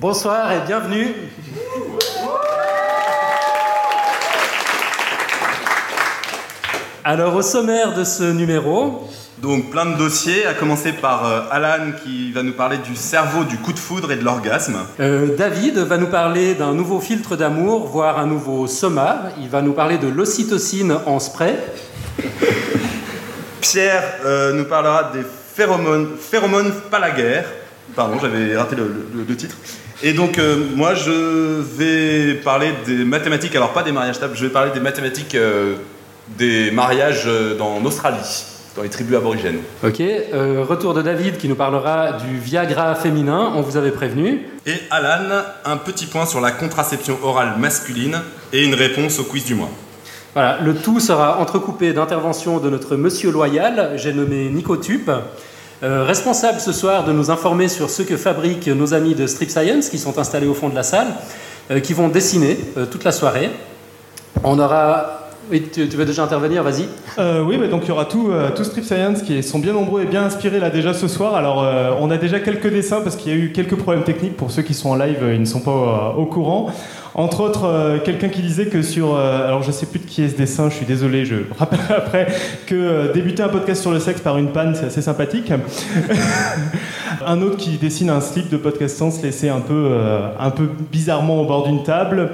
Bonsoir et bienvenue. Alors au sommaire de ce numéro, Donc plein de dossiers, à commencer par euh, Alan qui va nous parler du cerveau, du coup de foudre et de l'orgasme. euh, David va nous parler d'un nouveau filtre d'amour, voire un nouveau soma. Il va nous parler de l'ocytocine en spray. Pierre euh, nous parlera des phéromones, phéromones palaguaires. Pardon, j'avais raté le, le- le titre. Et donc euh, moi je vais parler des mathématiques, alors pas des mariages tables, je vais parler des mathématiques euh, des mariages euh, dans Australie, dans les tribus aborigènes. Ok, euh, retour de David qui nous parlera du Viagra féminin, on vous avait prévenu. Et Alan, un petit point sur la contraception orale masculine et une réponse au quiz du mois. Voilà, le tout sera entrecoupé d'interventions de notre monsieur loyal, j'ai nommé Nicotup, euh, responsable ce soir de nous informer sur ce que fabriquent nos amis de Strip Science qui sont installés au fond de la salle, euh, qui vont dessiner euh, toute la soirée. On aura. Oui, tu, tu veux déjà intervenir, vas-y. Oui, bah, donc il y aura tout, tout Strip Science qui sont bien nombreux et bien inspirés là déjà ce soir. Alors on a déjà quelques dessins parce qu'il y a eu quelques problèmes techniques pour ceux qui sont en live, ils ne sont pas au courant. Entre autres, euh, quelqu'un qui disait que sur, euh, alors je sais plus de qui est ce dessin, je suis désolé, je rappellerai après que euh, débuter un podcast sur le sexe par une panne, c'est assez sympathique. un autre qui dessine un slip de podcast sans se laisser un peu, un peu bizarrement au bord d'une table.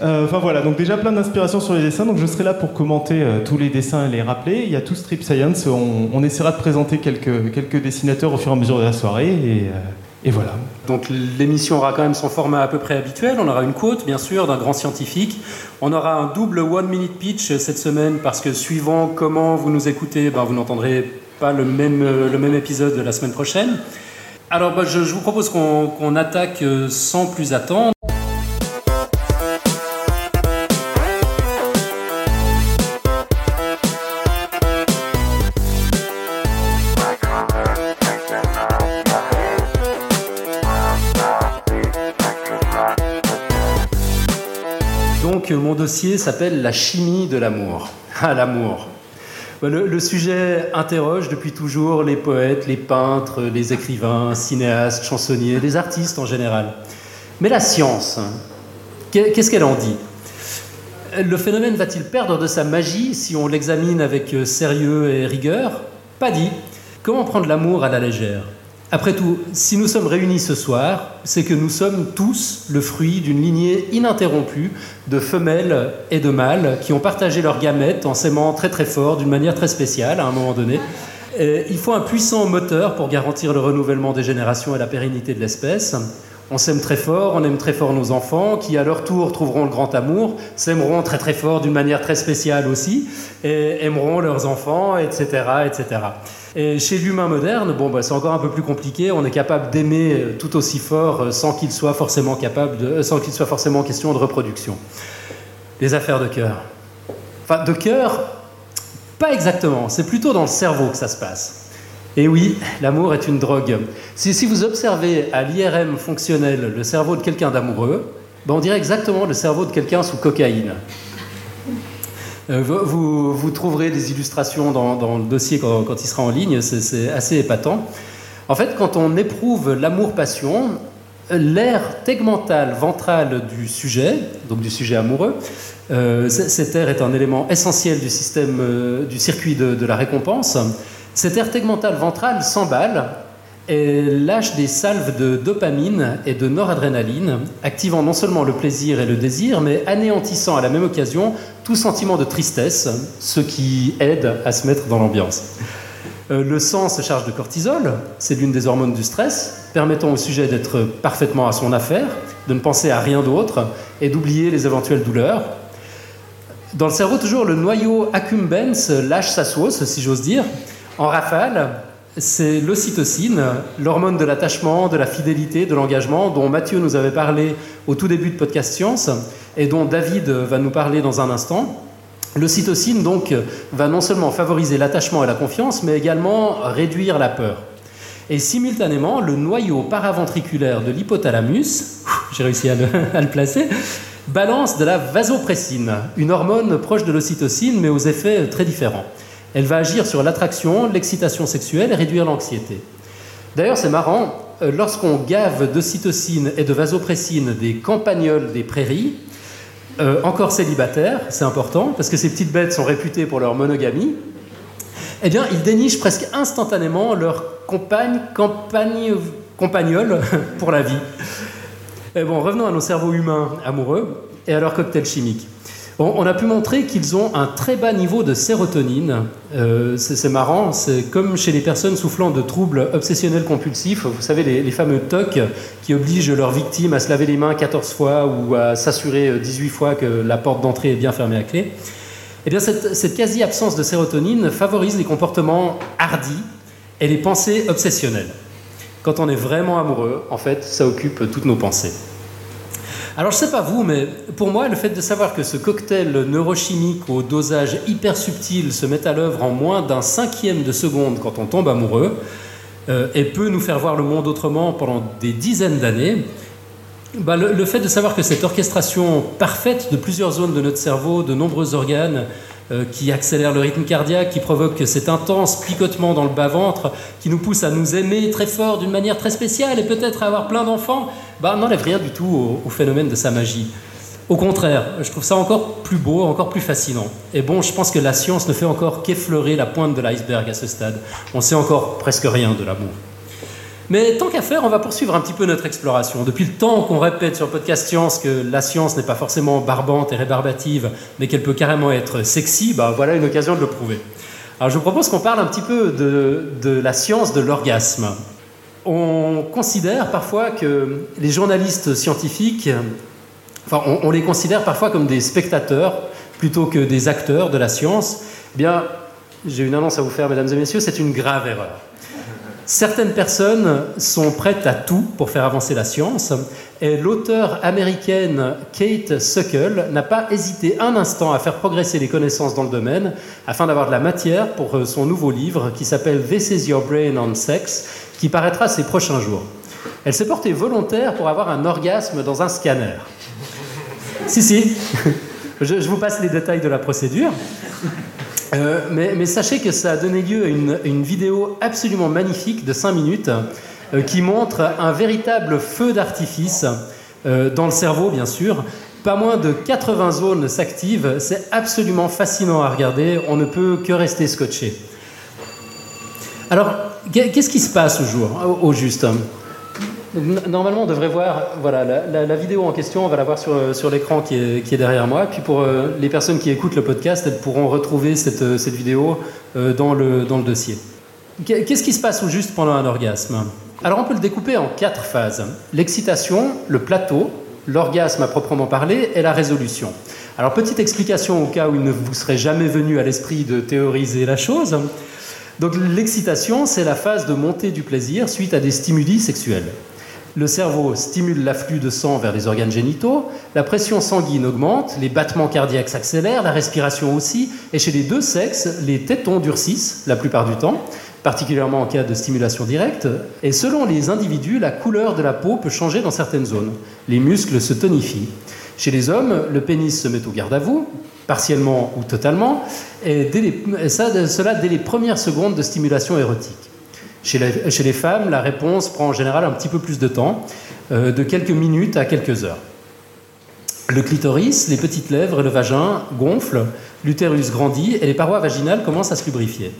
Enfin voilà, donc déjà plein d'inspirations sur les dessins. Donc je serai là pour commenter tous les dessins et les rappeler. Il y a tout Strip Science. On, essaiera de présenter quelques, dessinateurs au fur et à mesure de la soirée. Et voilà. Donc l'émission aura quand même son format à peu près habituel. On aura une quote, bien sûr, d'un grand scientifique. On aura un double one-minute pitch cette semaine parce que suivant comment vous nous écoutez, ben, vous n'entendrez pas le même, le même épisode de la semaine prochaine. Alors ben, je, je vous propose qu'on qu'on attaque euh, sans plus attendre. Mon dossier s'appelle La chimie de l'amour. Ah l'amour. Ben, Le, sujet interroge depuis toujours les poètes, les peintres, les écrivains, cinéastes, chansonniers, les artistes en général. Mais la science, qu'est- qu'est-ce qu'elle en dit? Le phénomène va-t-il perdre de sa magie si on l'examine avec euh, sérieux et rigueur? Pas dit. Comment prendre l'amour à la légère? Après tout, si nous sommes réunis ce soir, c'est que nous sommes tous le fruit d'une lignée ininterrompue de femelles et de mâles qui ont partagé leurs gamètes en s'aimant très très fort d'une manière très spéciale à un moment donné. Et il faut un puissant moteur pour garantir le renouvellement des générations et la pérennité de l'espèce. On s'aime très fort, on aime très fort nos enfants, qui à leur tour trouveront le grand amour, s'aimeront très très fort d'une manière très spéciale aussi, et aimeront leurs enfants, etc. etc. Et chez l'humain moderne, bon, bah, c'est encore un peu plus compliqué. On est capable d'aimer euh, tout aussi fort euh, sans qu'il soit forcément capable euh, sans qu'il soit forcément question de reproduction. Les affaires de cœur. Enfin, de cœur, pas exactement. C'est plutôt dans le cerveau que ça se passe. Et oui, l'amour est une drogue. Si, si vous observez à l'IRM fonctionnel le cerveau de quelqu'un d'amoureux, ben on dirait exactement le cerveau de quelqu'un sous cocaïne. Euh, vous, trouverez des illustrations dans, le dossier quand, il sera en ligne, c'est- assez épatant. En fait, quand on éprouve l'amour-passion, l'air tegmental ventral du sujet, donc du sujet amoureux, euh, cet air est un élément essentiel du système, euh, du circuit de, de la récompense. Cet air tegmental ventral s'emballe et lâche des salves de dopamine et de noradrénaline, activant non seulement le plaisir et le désir, mais anéantissant à la même occasion tout sentiment de tristesse, ce qui aide à se mettre dans l'ambiance. Euh, le sang se charge de cortisol, c'est l'une des hormones du stress, permettant au sujet d'être parfaitement à son affaire, de ne penser à rien d'autre et d'oublier les éventuelles douleurs. Dans le cerveau, toujours, le noyau accumbens lâche sa sauce, si j'ose dire. En rafale, c'est l'ocytocine, l'hormone de l'attachement, de la fidélité, de l'engagement, dont Mathieu nous avait parlé au tout début de Podcast Science et dont David va nous parler dans un instant. L'ocytocine, donc, va non seulement favoriser l'attachement et la confiance, mais également réduire la peur. Et simultanément, le noyau paraventriculaire de l'hypothalamus, j'ai réussi à le, à le placer, balance de la vasopressine, une hormone proche de l'ocytocine, mais aux effets très différents. Elle va agir sur l'attraction, l'excitation sexuelle et réduire l'anxiété. D'ailleurs, c'est marrant, euh, lorsqu'on gave d'ocytocine et de vasopressine des campagnols des prairies, euh, encore célibataires, c'est important, parce que ces petites bêtes sont réputées pour leur monogamie, eh bien, ils dénichent presque instantanément leur compagne, campagne, pour la vie. Et bon, revenons à nos cerveaux humains amoureux et à leur cocktail chimique. On, a pu montrer qu'ils ont un très bas niveau de sérotonine. Euh, c'est marrant, c'est comme chez les personnes souffrant de troubles obsessionnels compulsifs, vous savez, les, fameux TOC qui obligent leurs victimes à se laver les mains 14 fois ou à s'assurer 18 fois que la porte d'entrée est bien fermée à clé. Eh bien, cette, cette quasi-absence de sérotonine favorise les comportements hardis et les pensées obsessionnelles. Quand on est vraiment amoureux, en fait, ça occupe toutes nos pensées. Alors je sais pas vous, mais pour moi, le fait de savoir que ce cocktail neurochimique au dosage hyper subtil se met à l'œuvre en moins d'un cinquième de seconde quand on tombe amoureux, euh, et peut nous faire voir le monde autrement pendant des dizaines d'années, bah, le, fait de savoir que cette orchestration parfaite de plusieurs zones de notre cerveau, de nombreux organes, qui accélère le rythme cardiaque, qui provoque cet intense picotement dans le bas-ventre, qui nous pousse à nous aimer très fort d'une manière très spéciale et peut-être à avoir plein d'enfants, bah, n'enlève rien du tout au, phénomène de sa magie. Au contraire, je trouve ça encore plus beau, encore plus fascinant. Et bon, je pense que la science ne fait encore qu'effleurer la pointe de l'iceberg à ce stade. On sait encore presque rien de l'amour. Mais tant qu'à faire, on va poursuivre un petit peu notre exploration. Depuis le temps qu'on répète sur le podcast Science que la science n'est pas forcément barbante et rébarbative, mais qu'elle peut carrément être sexy, bah voilà une occasion de le prouver. Alors je vous propose qu'on parle un petit peu de, la science de l'orgasme. On considère parfois que les journalistes scientifiques, enfin on, les considère parfois comme des spectateurs plutôt que des acteurs de la science. Eh bien, j'ai une annonce à vous faire, mesdames et messieurs, c'est une grave erreur. Certaines personnes sont prêtes à tout pour faire avancer la science, et l'auteure américaine Kate Suckle n'a pas hésité un instant à faire progresser les connaissances dans le domaine afin d'avoir de la matière pour euh, son nouveau livre qui s'appelle This is Your Brain on Sex, qui paraîtra ces prochains jours. Elle s'est portée volontaire pour avoir un orgasme dans un scanner. si, si, je vous passe les détails de la procédure. Euh, mais, sachez que ça a donné lieu à une, vidéo absolument magnifique de 5 minutes euh, qui montre un véritable feu d'artifice euh, dans le cerveau, bien sûr. Pas moins de 80 zones s'activent. C'est absolument fascinant à regarder. On ne peut que rester scotché. Alors, qu'est-ce qui se passe au jour, au juste? Normalement, on devrait voir voilà, la, vidéo en question, on va la voir sur, sur l'écran qui est, qui est, derrière moi. Puis pour euh, les personnes qui écoutent le podcast, elles pourront retrouver cette, euh, cette vidéo euh, dans, le, dans le dossier. Qu'est-ce qui se passe au juste pendant un orgasme? Alors on peut le découper en quatre phases. L'excitation, le plateau, l'orgasme à proprement parler et la résolution. Alors petite explication au cas où il ne vous serait jamais venu à l'esprit de théoriser la chose. Donc l'excitation, c'est la phase de montée du plaisir suite à des stimuli sexuels. Le cerveau stimule l'afflux de sang vers les organes génitaux, la pression sanguine augmente, les battements cardiaques s'accélèrent, la respiration aussi, et chez les deux sexes, les tétons durcissent la plupart du temps, particulièrement en cas de stimulation directe, et selon les individus, la couleur de la peau peut changer dans certaines zones. Les muscles se tonifient. Chez les hommes, le pénis se met au garde à vous, partiellement ou totalement, et, cela dès les premières secondes de stimulation érotique. Chez, les femmes, la réponse prend en général un petit peu plus de temps, euh, de quelques minutes à quelques heures. Le clitoris, les petites lèvres et le vagin gonflent, l'utérus grandit et les parois vaginales commencent à se lubrifier.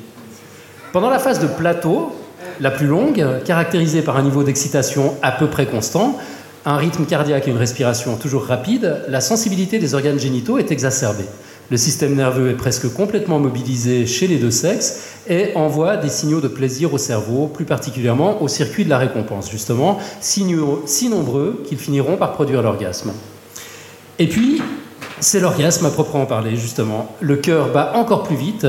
Pendant la phase de plateau, la plus longue, caractérisée par un niveau d'excitation à peu près constant, un rythme cardiaque et une respiration toujours rapide, la sensibilité des organes génitaux est exacerbée. Le système nerveux est presque complètement mobilisé chez les deux sexes et envoie des signaux de plaisir au cerveau, plus particulièrement au circuit de la récompense, justement, signaux si nombreux qu'ils finiront par produire l'orgasme. Et puis, c'est l'orgasme à proprement parler, justement. Le cœur bat encore plus vite,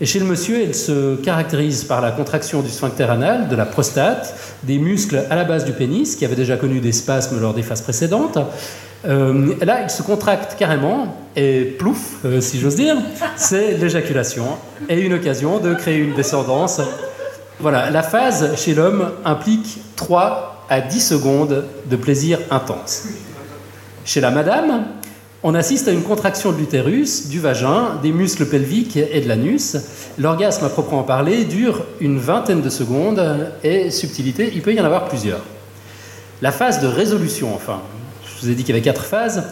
et chez le monsieur, il se caractérise par la contraction du sphincter anal, de la prostate, des muscles à la base du pénis, qui avaient déjà connu des spasmes lors des phases précédentes, euh, là, il se contracte carrément, et plouf, euh, si j'ose dire, c'est l'éjaculation, et une occasion de créer une descendance. Voilà, la phase chez l'homme implique 3 à 10 secondes de plaisir intense. Chez la madame, on assiste à une contraction de l'utérus, du vagin, des muscles pelviques et de l'anus. L'orgasme à proprement parler dure une vingtaine de secondes, et subtilité, il peut y en avoir plusieurs. La phase de résolution, enfin, je vous ai dit qu'il y avait quatre phases,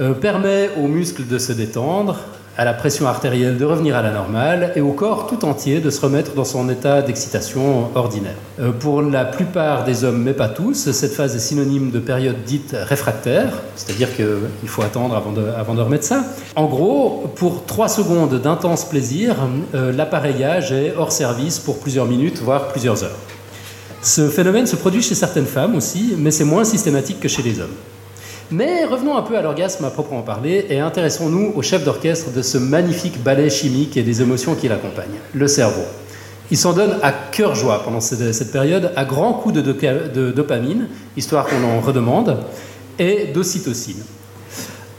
euh, permet aux muscles de se détendre, à la pression artérielle de revenir à la normale et au corps tout entier de se remettre dans son état d'excitation ordinaire. Euh, pour la plupart des hommes, mais pas tous, cette phase est synonyme de période dite réfractaire, c'est-à-dire qu'il faut attendre avant de, avant de, remettre ça. En gros, pour 3 secondes d'intense plaisir, euh, l'appareillage est hors service pour plusieurs minutes, voire plusieurs heures. Ce phénomène se produit chez certaines femmes aussi, mais c'est moins systématique que chez les hommes. Mais revenons un peu à l'orgasme à proprement parler et intéressons-nous au chef d'orchestre de ce magnifique ballet chimique et des émotions qui l'accompagnent, le cerveau. Il s'en donne à cœur joie pendant cette période, à grands coups de, dopamine, histoire qu'on en redemande, et d'ocytocine.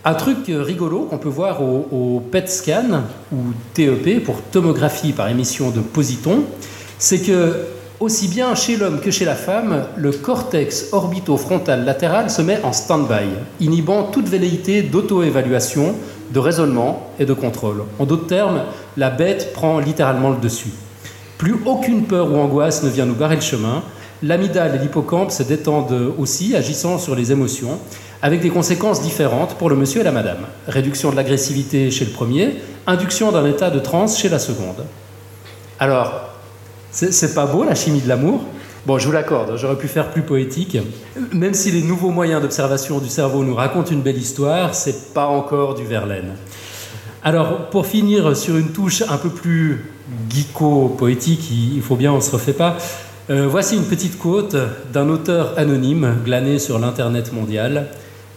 Un truc rigolo qu'on peut voir au, au, PET scan, ou TEP, pour tomographie par émission de positons, c'est que aussi bien chez l'homme que chez la femme, le cortex orbitofrontal latéral se met en stand-by, inhibant toute velléité d'auto-évaluation, de raisonnement et de contrôle. En d'autres termes, la bête prend littéralement le dessus. Plus aucune peur ou angoisse ne vient nous barrer le chemin. L'amygdale et l'hippocampe se détendent aussi, agissant sur les émotions, avec des conséquences différentes pour le monsieur et la madame. Réduction de l'agressivité chez le premier, induction d'un état de transe chez la seconde. Alors, c'est pas beau la chimie de l'amour? Bon, je vous l'accorde, j'aurais pu faire plus poétique. Même si les nouveaux moyens d'observation du cerveau nous racontent une belle histoire, c'est pas encore du Verlaine. Alors, pour finir sur une touche un peu plus geeko-poétique, il faut bien, on se refait pas. Euh, voici une petite quote d'un auteur anonyme glané sur l'internet mondial.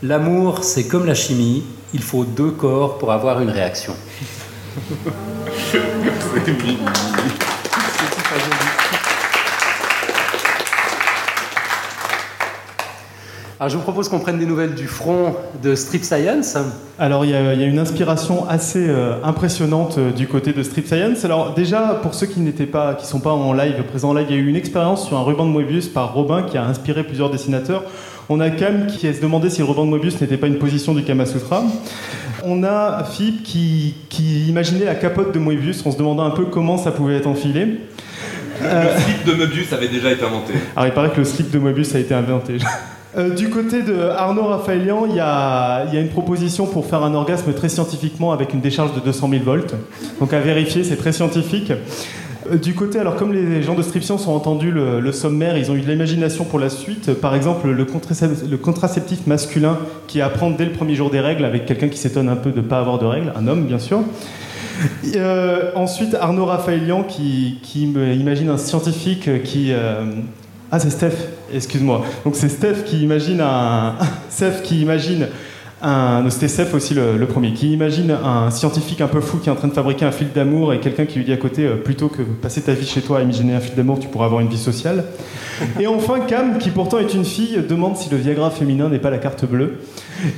L'amour, c'est comme la chimie, il faut deux corps pour avoir une réaction. Alors je vous propose qu'on prenne des nouvelles du front de Strip Science. Alors il y, a, une inspiration assez euh, impressionnante euh, du côté de Strip Science. Alors déjà pour ceux qui n'étaient pas, qui sont pas en live présents là, il y a eu une expérience sur un ruban de Moebius par Robin qui a inspiré plusieurs dessinateurs. On a Cam qui se demandé si le ruban de Moebius n'était pas une position du Kama Sutra. On a Philippe qui, qui imaginait la capote de Moebius en se demandant un peu comment ça pouvait être enfilé. Le slip de Moebius avait déjà été inventé. Alors il paraît que le slip de Moebius a été inventé. Euh, du côté de Arnaud Raphaëlian, il y, a, une proposition pour faire un orgasme très scientifiquement avec une décharge de 200 000 volts. Donc à vérifier, c'est très scientifique. Euh, du côté, alors comme les gens de Stription ont entendu le, sommaire, ils ont eu de l'imagination pour la suite. Par exemple, le, contraceptif masculin qui apprend dès le premier jour des règles avec quelqu'un qui s'étonne un peu de ne pas avoir de règles, un homme bien sûr. Euh, ensuite, Arnaud Raphaëlian qui imagine un scientifique qui... ah, c'est Steph excuse-moi. Donc c'est Steph qui imagine un. Steph qui imagine un. Steph aussi le, premier, qui imagine un scientifique un peu fou qui est en train de fabriquer un fil d'amour et quelqu'un qui lui dit à côté euh, plutôt que passer ta vie chez toi à imaginer un fil d'amour, tu pourras avoir une vie sociale. Et enfin, Cam, qui pourtant est une fille, demande si le Viagra féminin n'est pas la carte bleue.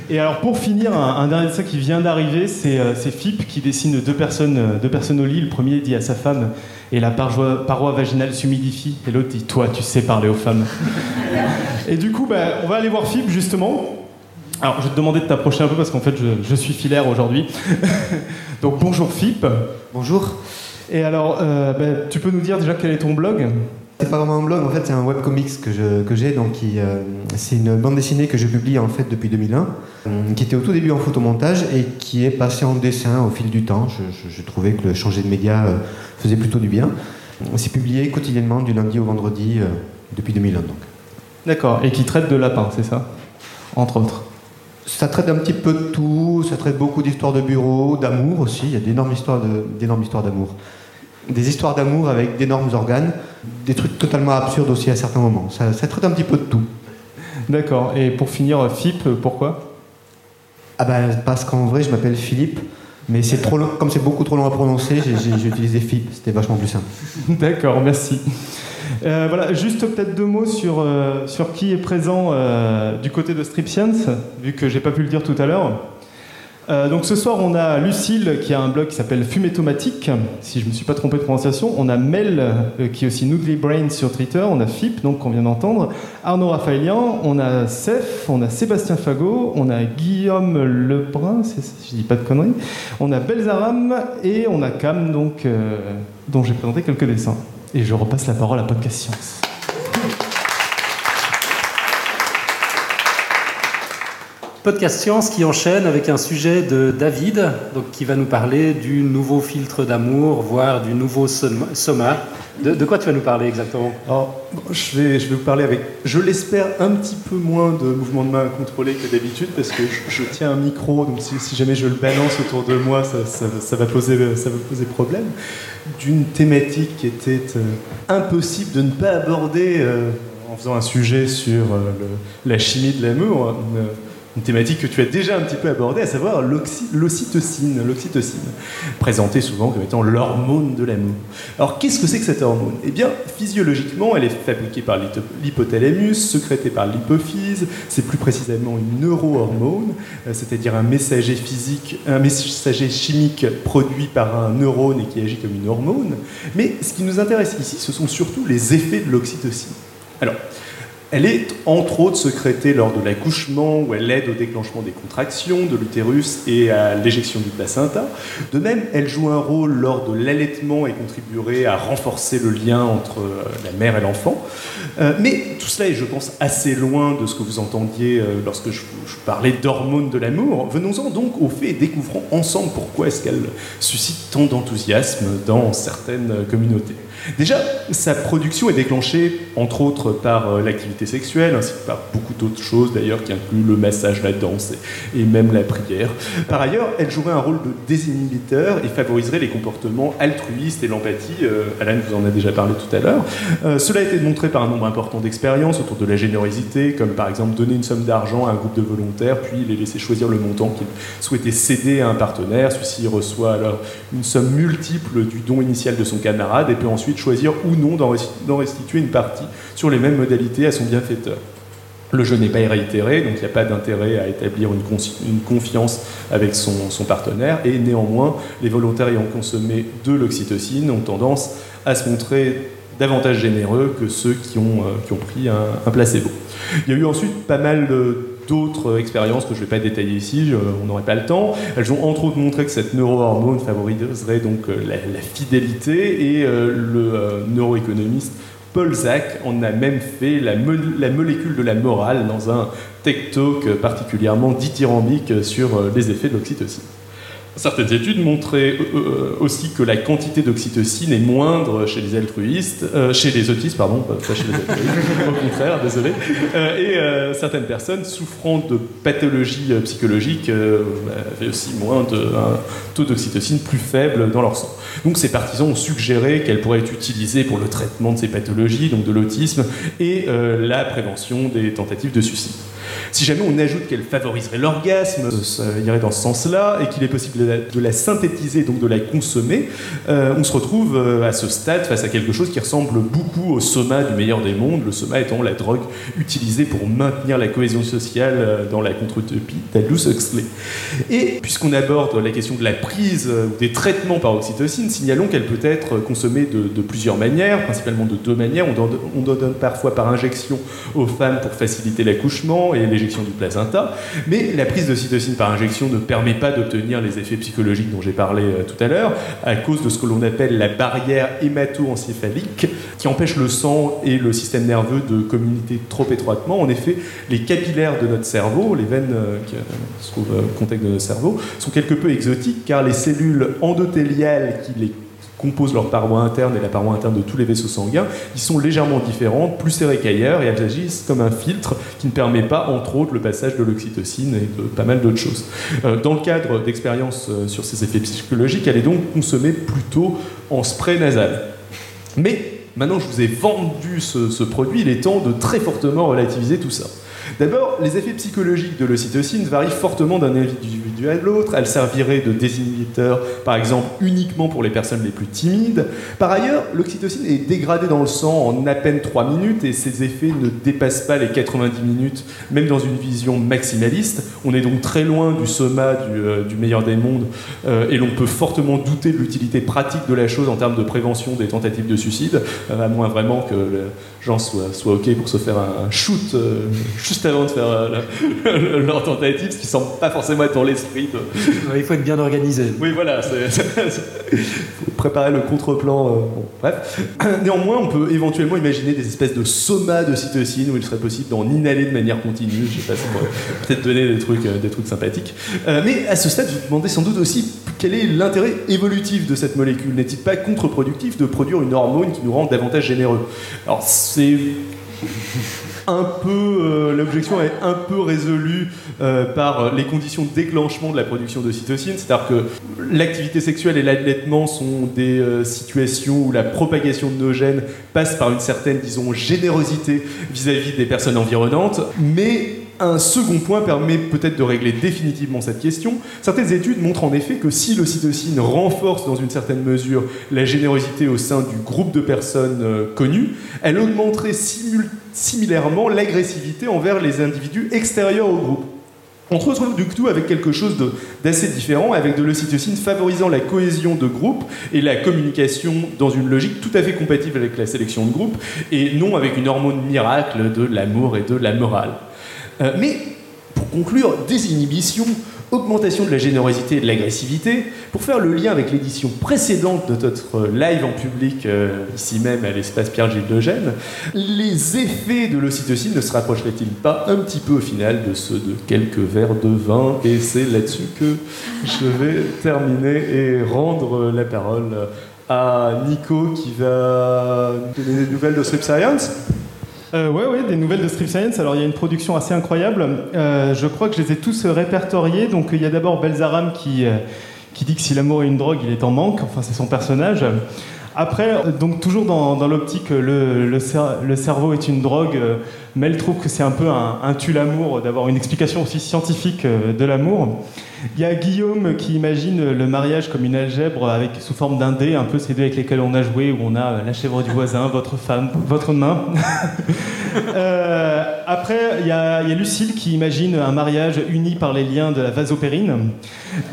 Et alors pour finir, un, dernier dessin qui vient d'arriver, c'est euh, Fip qui dessine deux personnes, euh, deux personnes au lit. Le premier dit à sa femme et la paroi, vaginale s'humidifie. Et l'autre dit Toi, tu sais parler aux femmes. et du coup, bah, on va aller voir Fip justement. Alors, je vais te demander de t'approcher un peu parce qu'en fait, je, suis filaire aujourd'hui. Donc, bonjour Fip. Bonjour. Et alors, euh, bah, tu peux nous dire déjà quel est ton blog? C'est pas vraiment un blog, en fait, c'est un webcomics que, que j'ai. Donc, euh, c'est une bande dessinée que je publie en fait depuis 2001, euh, qui était au tout début en photomontage et qui est passée en dessin au fil du temps. Je, trouvais que le changer de média euh, faisait plutôt du bien. C'est publié quotidiennement du lundi au vendredi depuis 2001. Donc. D'accord, et qui traite de lapins, c'est ça? Entre autres. Ça traite un petit peu de tout, ça traite beaucoup d'histoires de bureau, d'amour aussi. Il y a d'énormes histoires d'amour des histoires d'amour avec d'énormes organes, des trucs totalement absurdes aussi à certains moments. Ça, traite un petit peu de tout. D'accord. Et pour finir, FIP, pourquoi? Ah ben parce qu'en vrai, je m'appelle Philippe, mais c'est trop long, comme c'est beaucoup trop long à prononcer, j'ai utilisé FIP. C'était vachement plus simple. D'accord, merci. Euh, voilà, juste peut-être deux mots sur, euh, sur qui est présent euh, du côté de Strip Science, vu que j'ai pas pu le dire tout à l'heure. Donc ce soir, on a Lucille qui a un blog qui s'appelle Fumétomatique, si je ne me suis pas trompé de prononciation. On a Mel qui est aussi Noodly Brain sur Twitter. On a Fip, donc qu'on vient d'entendre. Arnaud Raphaëlian. On a Seth. On a Sébastien Fagot. On a Guillaume Lebrun, si je dis pas de conneries. On a Belzaram et on a Cam, donc, dont j'ai présenté quelques dessins. Et je repasse la parole à Podcast Science. Podcast science qui enchaîne avec un sujet de David, donc qui va nous parler du nouveau filtre d'amour, voire du nouveau soma. De, quoi tu vas nous parler exactement? Alors, je, vais, je vais vous parler avec, je l'espère, un petit peu moins de mouvements de main contrôlés que d'habitude, parce que je, tiens un micro, donc si, jamais je le balance autour de moi, ça, ça, va, poser, ça va poser problème. D'une thématique qui était euh, impossible de ne pas aborder euh, en faisant un sujet sur euh, la chimie de l'amour une thématique que tu as déjà un petit peu abordée, à savoir l'ocytocine, l'ocytocine, présentée souvent comme étant l'hormone de l'amour. Alors qu'est-ce que c'est que cette hormone? Eh bien, physiologiquement, elle est fabriquée par l'hypothalamus, sécrétée par l'hypophyse, c'est plus précisément une neurohormone, euh, c'est-à-dire un messager physique, un messager chimique produit par un neurone et qui agit comme une hormone. Mais ce qui nous intéresse ici, ce sont surtout les effets de l'oxytocine. Alors, elle est entre autres sécrétée lors de l'accouchement où elle aide au déclenchement des contractions de l'utérus et à l'éjection du placenta. De même, elle joue un rôle lors de l'allaitement et contribuerait à renforcer le lien entre euh, la mère et l'enfant. Euh, mais tout cela est, je pense, assez loin de ce que vous entendiez euh, lorsque je, parlais d'hormones de l'amour. Venons-en donc au fait et découvrons ensemble pourquoi est-ce qu'elle suscite tant d'enthousiasme dans certaines communautés. Déjà, sa production est déclenchée, entre autres, par euh, l'activité sexuelle, ainsi que par beaucoup d'autres choses, d'ailleurs, qui incluent le massage, la danse et, même la prière. Par ailleurs, elle jouerait un rôle de désinhibiteur et favoriserait les comportements altruistes et l'empathie. Euh, Alan vous en a déjà parlé tout à l'heure. Euh, cela a été démontré par un nombre important d'expériences autour de la générosité, comme par exemple donner une somme d'argent à un groupe de volontaires, puis les laisser choisir le montant qu'ils souhaitaient céder à un partenaire. Celui-ci reçoit alors une somme multiple du don initial de son camarade et peut ensuite choisir ou non d'en restituer une partie sur les mêmes modalités à son bienfaiteur. Le jeu n'est pas réitéré, donc il n'y a pas d'intérêt à établir une, confiance avec son, partenaire, et néanmoins, les volontaires ayant consommé de l'oxytocine ont tendance à se montrer davantage généreux que ceux qui ont, euh, pris un, placebo. Il y a eu ensuite pas mal de d'autres expériences que je ne vais pas détailler ici, on n'aurait pas le temps. Elles ont entre autres montré que cette neurohormone favoriserait donc euh, la, fidélité et euh, le euh, neuroéconomiste Paul Zach en a même fait la, la, molécule de la morale dans un tech talk particulièrement dithyrambique sur les effets de l'oxytocine. Certaines études montraient euh, euh, aussi que la quantité d'oxytocine est moindre chez les altruistes, euh, chez les autistes, pardon, pas au contraire, désolé. et certaines personnes souffrant de pathologies psychologiques avaient aussi moins de un taux d'oxytocine plus faible dans leur sang. Donc ces partisans ont suggéré qu'elle pourrait être utilisée pour le traitement de ces pathologies, donc de l'autisme, et la prévention des tentatives de suicide. Si jamais on ajoute qu'elle favoriserait l'orgasme, ça irait dans ce sens-là, et qu'il est possible de la, synthétiser, donc de la consommer, euh, on se retrouve euh, à ce stade face à quelque chose qui ressemble beaucoup au soma du meilleur des mondes, le soma étant la drogue utilisée pour maintenir la cohésion sociale euh, dans la contre-utopie d'Aldous Huxley. Et puisqu'on aborde la question de la prise ou des traitements par oxytocine, signalons qu'elle peut être consommée de, plusieurs manières, principalement de deux manières. On donne, on donne parfois par injection aux femmes pour faciliter l'accouchement et l'éjection du placenta, mais la prise d'oxytocine par injection ne permet pas d'obtenir les effets psychologiques dont j'ai parlé euh, tout à l'heure, à cause de ce que l'on appelle la barrière hémato-encéphalique, qui empêche le sang et le système nerveux de communiquer trop étroitement. En effet, les capillaires de notre cerveau, les veines euh, qui euh, se trouvent au contact de notre cerveau, sont quelque peu exotiques, car les cellules endothéliales qui les composent leur paroi interne et la paroi interne de tous les vaisseaux sanguins, ils sont légèrement différentes, plus serrées qu'ailleurs, et elles agissent comme un filtre qui ne permet pas, entre autres, le passage de l'oxytocine et de pas mal d'autres choses. Euh, dans le cadre d'expériences euh, sur ces effets psychologiques, elle est donc consommée plutôt en spray nasal. Mais maintenant que je vous ai vendu ce, ce produit, il est temps de très fortement relativiser tout ça. D'abord, les effets psychologiques de l'ocytocine varient fortement d'un individu à l'autre. Elle servirait de désinhibiteur, par exemple, uniquement pour les personnes les plus timides. Par ailleurs, l'oxytocine est dégradée dans le sang en à peine 3 minutes et ses effets ne dépassent pas les 90 minutes, même dans une vision maximaliste. On est donc très loin du soma du, euh, meilleur des mondes euh, et l'on peut fortement douter de l'utilité pratique de la chose en termes de prévention des tentatives de suicide, euh, à moins vraiment que les gens soient, OK pour se faire un shoot juste avant de faire leur tentative, ce qui semble pas forcément être dans Il faut être bien organisé. Oui, voilà. Il faut préparer le contre-plan. euh, bon, bref. Néanmoins, on peut éventuellement imaginer des espèces de somas de cytosine où il serait possible d'en inhaler de manière continue. Je sais pas, ça pourrait peut-être donner des trucs, euh, des trucs sympathiques. Euh, mais à ce stade, vous vous demandez sans doute aussi quel est l'intérêt évolutif de cette molécule. N'est-il pas contre-productif de produire une hormone qui nous rend davantage généreux? Alors, c'est un peu, euh, l'objection est un peu résolue euh, par les conditions de déclenchement de la production de cytosine, c'est-à-dire que l'activité sexuelle et l'allaitement sont des euh, situations où la propagation de nos gènes passe par une certaine, disons, générosité vis-à-vis des personnes environnantes, mais un second point permet peut-être de régler définitivement cette question. Certaines études montrent en effet que si l'ocytocine renforce dans une certaine mesure la générosité au sein du groupe de personnes euh, connues, elle augmenterait similairement l'agressivité envers les individus extérieurs au groupe. On se retrouve du coup avec quelque chose d'assez différent, avec de l'ocytocine favorisant la cohésion de groupe et la communication dans une logique tout à fait compatible avec la sélection de groupe, et non avec une hormone miracle de l'amour et de la morale. Euh, mais pour conclure, désinhibition, augmentation de la générosité et de l'agressivité, pour faire le lien avec l'édition précédente de notre live en public, euh, ici même à l'espace Pierre-Gilles de Gênes, les effets de l'ocytocine ne se rapprocheraient-ils pas un petit peu au final de ceux de quelques verres de vin? Et c'est là-dessus que je vais terminer et rendre la parole à Nico qui va donner des nouvelles de Strip Science. Euh, ouais, ouais, des nouvelles de Strip Science. Alors, il y a une production assez incroyable. Euh, je crois que je les ai tous euh, répertoriés. Donc, il y a d'abord Belzaram qui, euh, qui dit que si l'amour est une drogue, il est en manque. Enfin, c'est son personnage. Après, euh, donc toujours dans, l'optique, euh, le, le, cer- le cerveau est une drogue. euh, Mel trouve que c'est un peu un, un tue-l'amour d'avoir une explication aussi scientifique euh, de l'amour. Il y a Guillaume qui imagine le mariage comme une algèbre avec, sous forme d'un dé, un peu ces dés avec lesquels on a joué, où on a euh, la chèvre du voisin, votre femme, votre main. Euh, après, il y, a Lucille qui imagine un mariage uni par les liens de la vasopérine.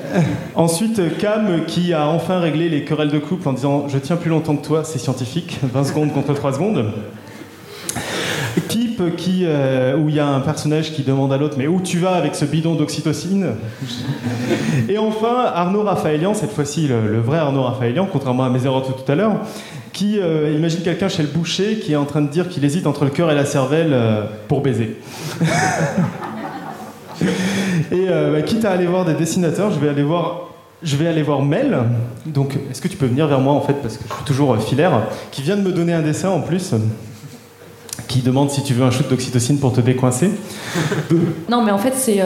Ensuite, Cam qui a enfin réglé les querelles de couple en disant Je tiens plus longtemps que toi, c'est scientifique, 20 secondes contre 3 secondes. Kip qui, euh, où il y a un personnage qui demande à l'autre Mais où tu vas avec ce bidon d'oxytocine? Et enfin, Arnaud Raphaëlian, cette fois-ci le, vrai Arnaud Raphaëlian, contrairement à mes erreurs tout à l'heure, qui euh, imagine quelqu'un chez le boucher qui est en train de dire qu'il hésite entre le cœur et la cervelle euh, pour baiser. et euh, bah, quitte à aller voir des dessinateurs, je vais aller voir. Je vais aller voir Mel. Donc, est-ce que tu peux venir vers moi en fait, parce que je suis toujours filaire, qui vient de me donner un dessin en plus, qui demande si tu veux un shoot d'oxytocine pour te décoincer. Non, mais en fait, c'est.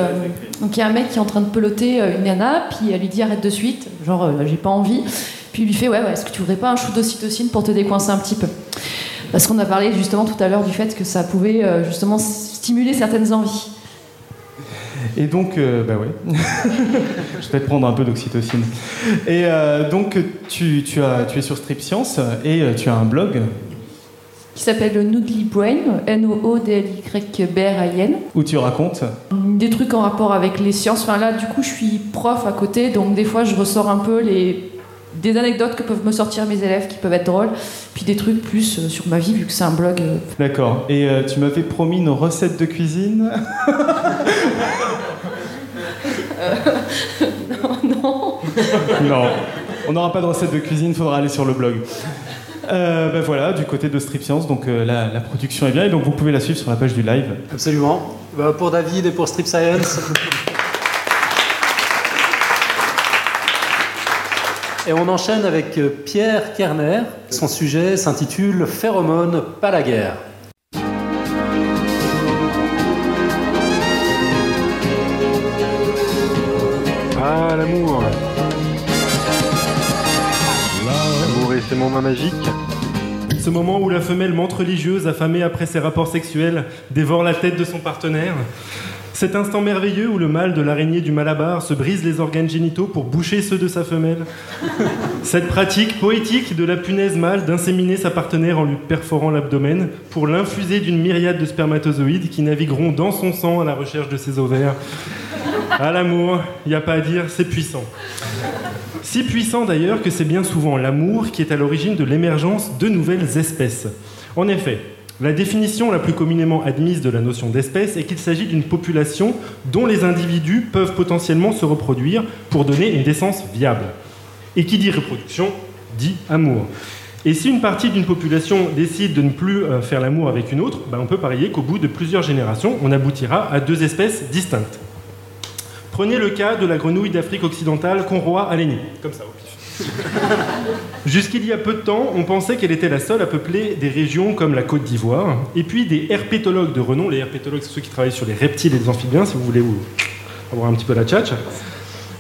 donc, il y a un mec qui est en train de peloter une nana, puis elle lui dit arrête de suite, genre, j'ai pas envie. Puis il lui fait ouais, ouais est-ce que tu voudrais pas un shoot d'ocytocine pour te décoincer un petit peu? Parce qu'on a parlé justement tout à l'heure du fait que ça pouvait euh, justement stimuler certaines envies. Et donc, euh, bah ouais, je vais te prendre un peu d'oxytocine. Et euh, donc, tu, tu, as, tu es sur Strip Science et euh, tu as un blog Qui s'appelle le Noodly Brain, N-O-O-D-L-Y-B-R-I-N. où tu racontes. Des trucs en rapport avec les sciences. Enfin là, du coup, je suis prof à côté, donc des fois, je ressors un peu les des anecdotes que peuvent me sortir mes élèves qui peuvent être drôles, puis des trucs plus euh, sur ma vie vu que c'est un blog. euh, D'accord. Et euh, tu m'avais promis une recette de cuisine? Non. Non. On n'aura pas de recette de cuisine, faudra aller sur le blog. Euh, ben voilà, du côté de Strip Science, donc euh, la, la production est bien et donc vous pouvez la suivre sur la page du live. Absolument. Bah, pour David et pour Strip Science. Et on enchaîne avec euh, Pierre Kerner. Son sujet s'intitule Phéromone, pas la guerre. Ah, l'amour L'amour et ses moments magiques Ce moment où la femelle mente religieuse, affamée après ses rapports sexuels, dévore la tête de son partenaire. Cet instant merveilleux où le mâle de l'araignée du Malabar se brise les organes génitaux pour boucher ceux de sa femelle. Cette pratique poétique de la punaise mâle d'inséminer sa partenaire en lui perforant l'abdomen pour l'infuser d'une myriade de spermatozoïdes qui navigueront dans son sang à la recherche de ses ovaires. À l'amour, il n'y a pas à dire, c'est puissant. Si puissant d'ailleurs que c'est bien souvent l'amour qui est à l'origine de l'émergence de nouvelles espèces. En effet, la définition la plus communément admise de la notion d'espèce est qu'il s'agit d'une population dont les individus peuvent potentiellement se reproduire pour donner une décence viable. Et qui dit reproduction dit amour. Et si une partie d'une population décide de ne plus euh, faire l'amour avec une autre, ben, on peut parier qu'au bout de plusieurs générations, on aboutira à deux espèces distinctes. Prenez le cas de la grenouille d'Afrique occidentale Conroy aléni, comme ça au pif. Jusqu'il y a peu de temps, on pensait qu'elle était la seule à peupler des régions comme la Côte d'Ivoire, et puis des herpétologues de renom, les herpétologues, c'est ceux qui travaillent sur les reptiles et les amphibiens, si vous voulez avoir un petit peu la tchatch.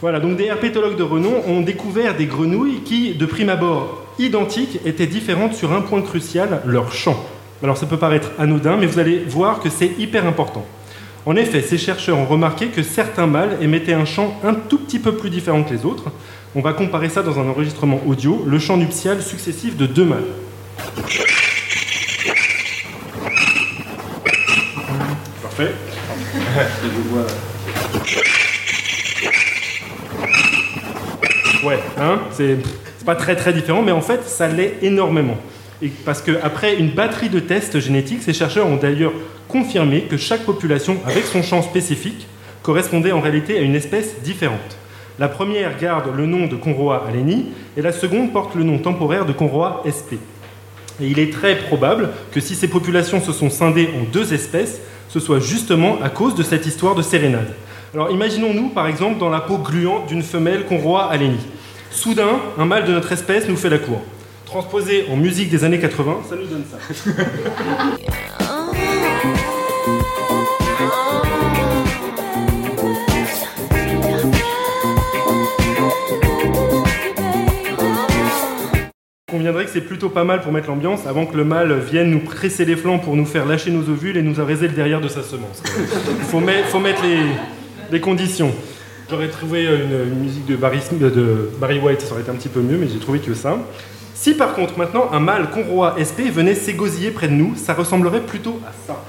Voilà, donc des herpétologues de renom ont découvert des grenouilles qui, de prime abord identiques, étaient différentes sur un point crucial, leur chant. Alors ça peut paraître anodin, mais vous allez voir que c'est hyper important. En effet, ces chercheurs ont remarqué que certains mâles émettaient un chant un tout petit peu plus différent que les autres. On va comparer ça dans un enregistrement audio, le chant nuptial successif de deux mâles. Parfait. Ouais, hein, c'est pas très très différent, mais en fait, ça l'est énormément. Et parce qu'après une batterie de tests génétiques, ces chercheurs ont d'ailleurs confirmé que chaque population, avec son champ spécifique, correspondait en réalité à une espèce différente. La première garde le nom de Conroa aleni et la seconde porte le nom temporaire de Conroa sp. Et il est très probable que si ces populations se sont scindées en deux espèces, ce soit justement à cause de cette histoire de sérénade. Alors imaginons-nous par exemple dans la peau gluante d'une femelle Conroa aleni. Soudain, un mâle de notre espèce nous fait la cour. Transposé en musique des années 80, ça nous donne ça. conviendrait que c'est plutôt pas mal pour mettre l'ambiance avant que le mâle vienne nous presser les flancs pour nous faire lâcher nos ovules et nous araiser le derrière de sa semence. Faut, faut mettre les, conditions. J'aurais trouvé une, une musique de Barry, Smith- de Barry White, ça aurait été un petit peu mieux, mais j'ai trouvé que ça. Si par contre maintenant un mâle Conroy SP venait s'égosiller près de nous, ça ressemblerait plutôt à ça.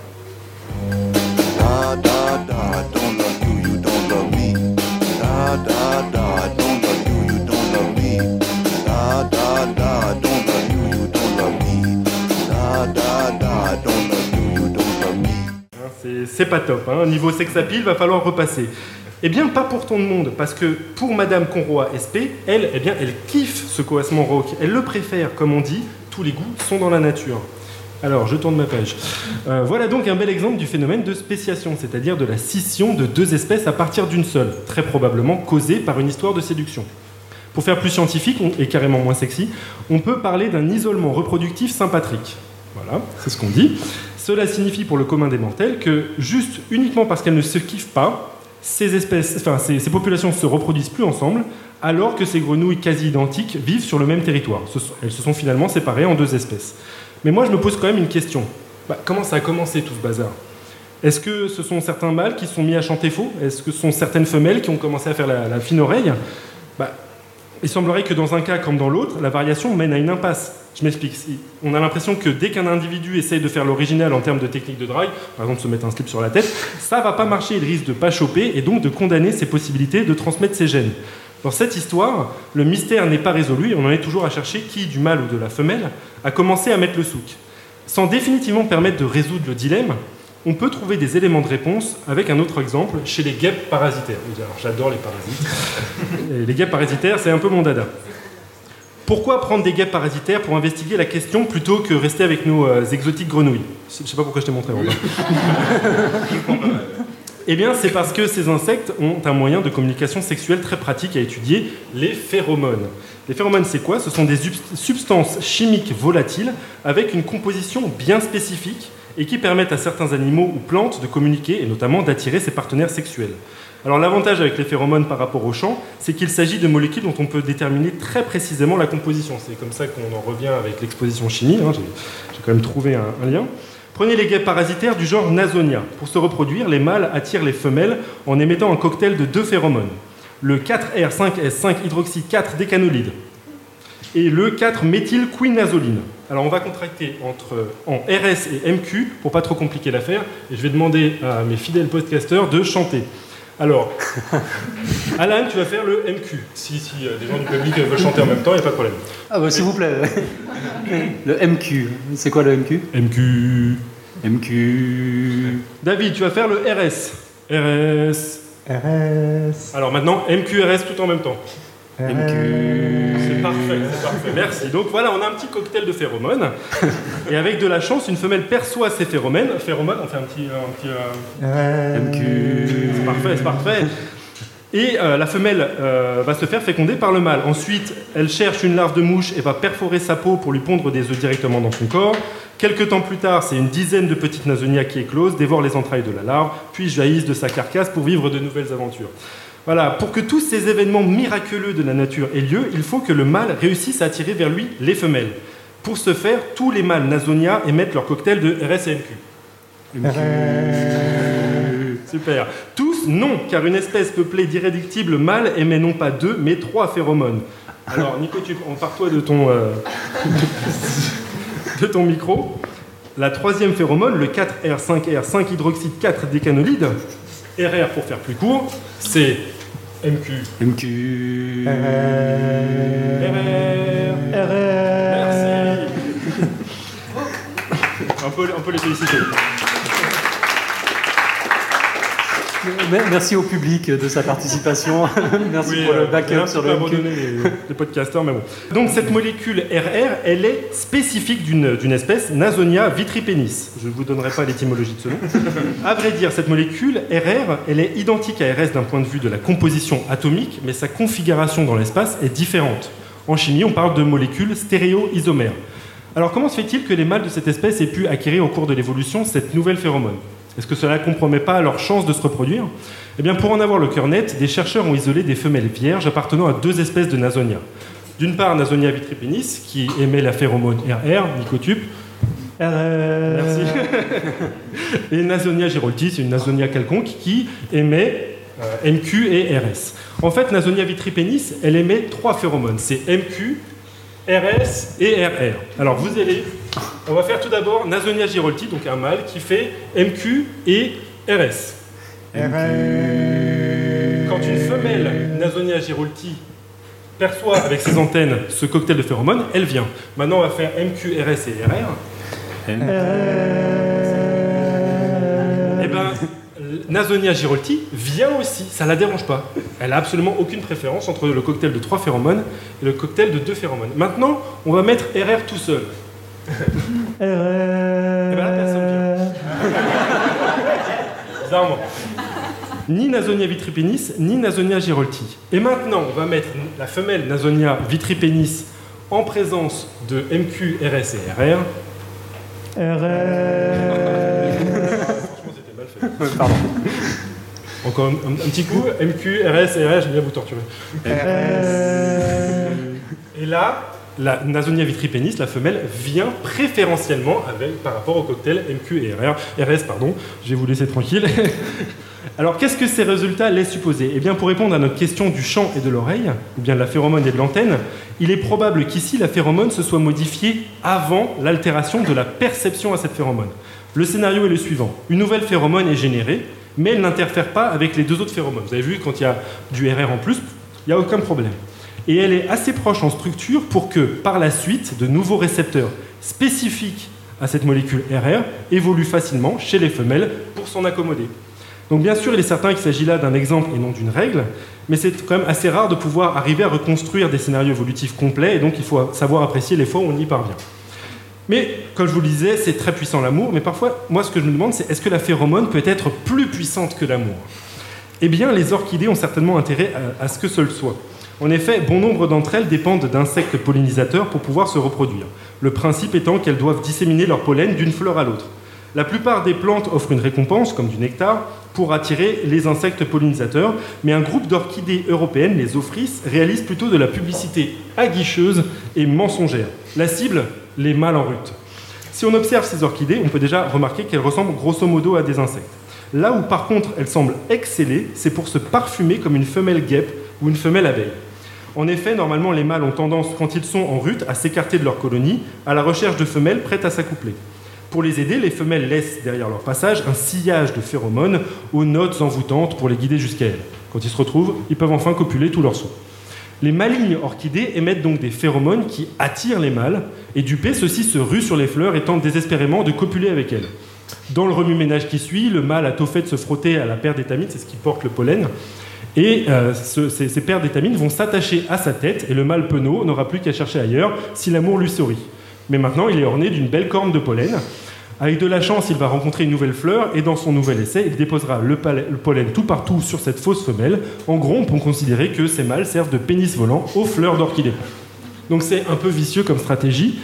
C'est- pas top. Hein. Niveau sex appeal, va falloir repasser. Eh bien, pas pour le monde, parce que pour Madame Conroy SP, elle, eh bien, elle kiffe ce coassement rock. Elle le préfère, comme on dit, tous les goûts sont dans la nature. Alors, je tourne ma page. Euh, voilà donc un bel exemple du phénomène de spéciation, c'est-à-dire de la scission de deux espèces à partir d'une seule, très probablement causée par une histoire de séduction. Pour faire plus scientifique et carrément moins sexy, on peut parler d'un isolement reproductif sympatrique. Voilà, c'est ce qu'on dit. Cela signifie pour le commun des mortels que juste uniquement parce qu'elles ne se kiffent pas, ces espèces, enfin ces, populations se reproduisent plus ensemble, alors que ces grenouilles quasi identiques vivent sur le même territoire. Elles se sont finalement séparées en deux espèces. Mais moi, je me pose quand même une question. Bah, comment ça a commencé tout ce bazar? Est-ce que ce sont certains mâles qui sont mis à chanter faux? Est-ce que ce sont certaines femelles qui ont commencé à faire la, la fine oreille? Bah, Il semblerait que dans un cas comme dans l'autre, la variation mène à une impasse. Je m'explique. On a l'impression que dès qu'un individu essaye de faire l'original en termes de technique de drague, par exemple se mettre un slip sur la tête, ça va pas marcher. Il risque de pas choper et donc de condamner ses possibilités de transmettre ses gènes. Dans cette histoire, le mystère n'est pas résolu et on en est toujours à chercher qui, du mâle ou de la femelle, a commencé à mettre le souk. Sans définitivement permettre de résoudre le dilemme, on peut trouver des éléments de réponse avec un autre exemple chez les guêpes parasitaires. Alors, J'adore les parasites. Les guêpes parasitaires, c'est un peu mon dada. Pourquoi prendre des guêpes parasitaires pour investiguer la question plutôt que rester avec nos euh, exotiques grenouilles? Je sais pas pourquoi je t'ai montré, Robin. Eh bien, c'est parce que ces insectes ont un moyen de communication sexuelle très pratique à étudier, les phéromones. Les phéromones, c'est quoi? Ce sont des subst- substances chimiques volatiles avec une composition bien spécifique et qui permettent à certains animaux ou plantes de communiquer et notamment d'attirer ses partenaires sexuels. Alors l'avantage avec les phéromones par rapport au champ, c'est qu'il s'agit de molécules dont on peut déterminer très précisément la composition. C'est comme ça qu'on en revient avec l'exposition chimie. hein. J'ai quand même trouvé un, lien. Prenez les guêpes parasitaires du genre Nasonia. Pour se reproduire, les mâles attirent les femelles en émettant un cocktail de deux phéromones. Le 4R5S5-hydroxy-4 décanolide et le 4-méthylquinazoline. Alors on va contracter entre, en RS et MQ pour pas trop compliquer l'affaire et je vais demander à mes fidèles podcasteurs de chanter. Alors, Alan, tu vas faire le MQ. Si, si euh, des gens du public veulent chanter en même temps, il n'y a pas de problème. Ah bah s'il vous plaît. Le MQ. C'est quoi le MQ MQ. MQ. David, tu vas faire le RS. RS. RS. Alors maintenant, MQRS tout en même temps. C'est parfait, c'est parfait. Merci. Donc voilà, on a un petit cocktail de phéromones. Et avec de la chance, une femelle perçoit ces phéromones. Phéromones, on fait un petit. Un petit euh, C'est parfait, c'est parfait. Et euh, la femelle euh, va se faire féconder par le mâle. Ensuite, elle cherche une larve de mouche et va perforer sa peau pour lui pondre des œufs directement dans son corps. Quelques temps plus tard, c'est une dizaine de petites nasonias qui éclosent, dévorent les entrailles de la larve, puis jaillissent de sa carcasse pour vivre de nouvelles aventures. Voilà, pour que tous ces événements miraculeux de la nature aient lieu, il faut que le mâle réussisse à attirer vers lui les femelles. Pour ce faire, tous les mâles Nasonia émettent leur cocktail de RS et MQ. Super. Tous, non, car une espèce peuplée d'irréductibles mâles émet non pas deux, mais trois phéromones. Alors, Nico, tu empare-toi de ton, euh, de ton micro. La troisième phéromone, le 4R5R 5 hydroxyde 4 décanolide, RR pour faire plus court, c'est MQ. MQ. RR. Merci. On peut, on peut les féliciter. Merci au public de sa participation. Merci Oui, pour euh, le backup j'ai un sur le abandonné les, les podcasteurs, mais bon. Donc cette molécule RR, elle est spécifique d'une espèce, Nasonia vitripennis. Je ne vous donnerai pas l'étymologie de ce nom. À vrai dire, cette molécule RR, elle est identique à RS d'un point de vue de la composition atomique, mais sa configuration dans l'espace est différente. En chimie, on parle de molécules stéréoisomères. Alors comment se fait-il que les mâles de cette espèce aient pu acquérir au cours de l'évolution cette nouvelle phéromone? Est-ce que cela ne compromet pas leur chance de se reproduire? Eh bien pour en avoir le cœur net, des chercheurs ont isolé des femelles vierges appartenant à deux espèces de Nasonia. D'une part Nasonia vitripennis, qui émet la phéromone RR, nicotube. Merci. et Nasonia girolti, c'est une Nasonia quelconque qui émet euh, MQ et RS. En fait, Nasonia vitripennis, elle émet trois phéromones. C'est MQ, RS et RR. Alors vous allez, on va faire tout d'abord Nasonia girolti, donc un mâle qui fait MQ et RS. Quand une femelle Nasonia girolti perçoit avec ses antennes ce cocktail de phéromones, elle vient. Maintenant, on va faire MQ, RS et RR. Eh ben, Nasonia girolti vient aussi, ça la dérange pas. Elle a absolument aucune préférence entre le cocktail de trois phéromones et le cocktail de deux phéromones. Maintenant, on va mettre RR tout seul. Eh ben, la personne vient. Bizarrement. Ni Nasonia vitripennis, ni Nasonia girolti. Et maintenant, on va mettre la femelle Nasonia vitripennis en présence de MQ, RS et RR. Franchement, c'était mal fait. Pardon. Encore un, un- un petit coup, MQ, RS et RR, j'aime bien vous torturer. Et là, la Nasonia vitripennis, la femelle, vient préférentiellement avec, par rapport au cocktail MQ et RS. Pardon, je vais vous laisser tranquille. Alors, qu'est-ce que ces résultats laissent supposer? Eh bien, pour répondre à notre question du champ et de l'oreille, ou bien de la phéromone et de l'antenne, il est probable qu'ici, la phéromone se soit modifiée avant l'altération de la perception à cette phéromone. Le scénario est le suivant. Une nouvelle phéromone est générée, mais elle n'interfère pas avec les deux autres phéromones. Vous avez vu, quand il y a du RR en plus, il n'y a aucun problème. Et elle est assez proche en structure pour que, par la suite, de nouveaux récepteurs spécifiques à cette molécule RR évoluent facilement chez les femelles pour s'en accommoder. Donc bien sûr, il est certain qu'il s'agit là d'un exemple et non d'une règle, mais c'est quand même assez rare de pouvoir arriver à reconstruire des scénarios évolutifs complets, et donc il faut savoir apprécier les fois où on y parvient. Mais, comme je vous le disais, c'est très puissant l'amour, mais parfois, moi ce que je me demande, c'est est-ce que la phéromone peut être plus puissante que l'amour? Eh bien, les orchidées ont certainement intérêt à, ce que ce soit. En effet, bon nombre d'entre elles dépendent d'insectes pollinisateurs pour pouvoir se reproduire. Le principe étant qu'elles doivent disséminer leur pollen d'une fleur à l'autre. La plupart des plantes offrent une récompense, comme du nectar, pour attirer les insectes pollinisateurs, mais un groupe d'orchidées européennes, les Ophrys, réalise plutôt de la publicité aguicheuse et mensongère. La cible, les mâles en rut. Si on observe ces orchidées, on peut déjà remarquer qu'elles ressemblent grosso modo à des insectes. Là où par contre elles semblent exceller, c'est pour se parfumer comme une femelle guêpe ou une femelle abeille. En effet, normalement, les mâles ont tendance, quand ils sont en rut, à s'écarter de leur colonie, à la recherche de femelles prêtes à s'accoupler. Pour les aider, les femelles laissent derrière leur passage un sillage de phéromones aux notes envoûtantes pour les guider jusqu'à elles. Quand ils se retrouvent, ils peuvent enfin copuler tout leur saut. Les malignes orchidées émettent donc des phéromones qui attirent les mâles, et dupés, ceux-ci se ruent sur les fleurs et tentent désespérément de copuler avec elles. Dans le remue-ménage qui suit, le mâle a tôt fait de se frotter à la paire d'étamines, c'est ce qui porte le pollen, Et euh, ce- ces, paires d'étamines vont s'attacher à sa tête et le mâle penaud n'aura plus qu'à chercher ailleurs si l'amour lui sourit. Mais maintenant, il est orné d'une belle corne de pollen. Avec de la chance, il va rencontrer une nouvelle fleur et dans son nouvel essai, il déposera le, pollen tout partout sur cette fausse femelle. En gros, on peut considérer que ces mâles servent de pénis volant aux fleurs d'orchidée. Donc c'est un peu vicieux comme stratégie,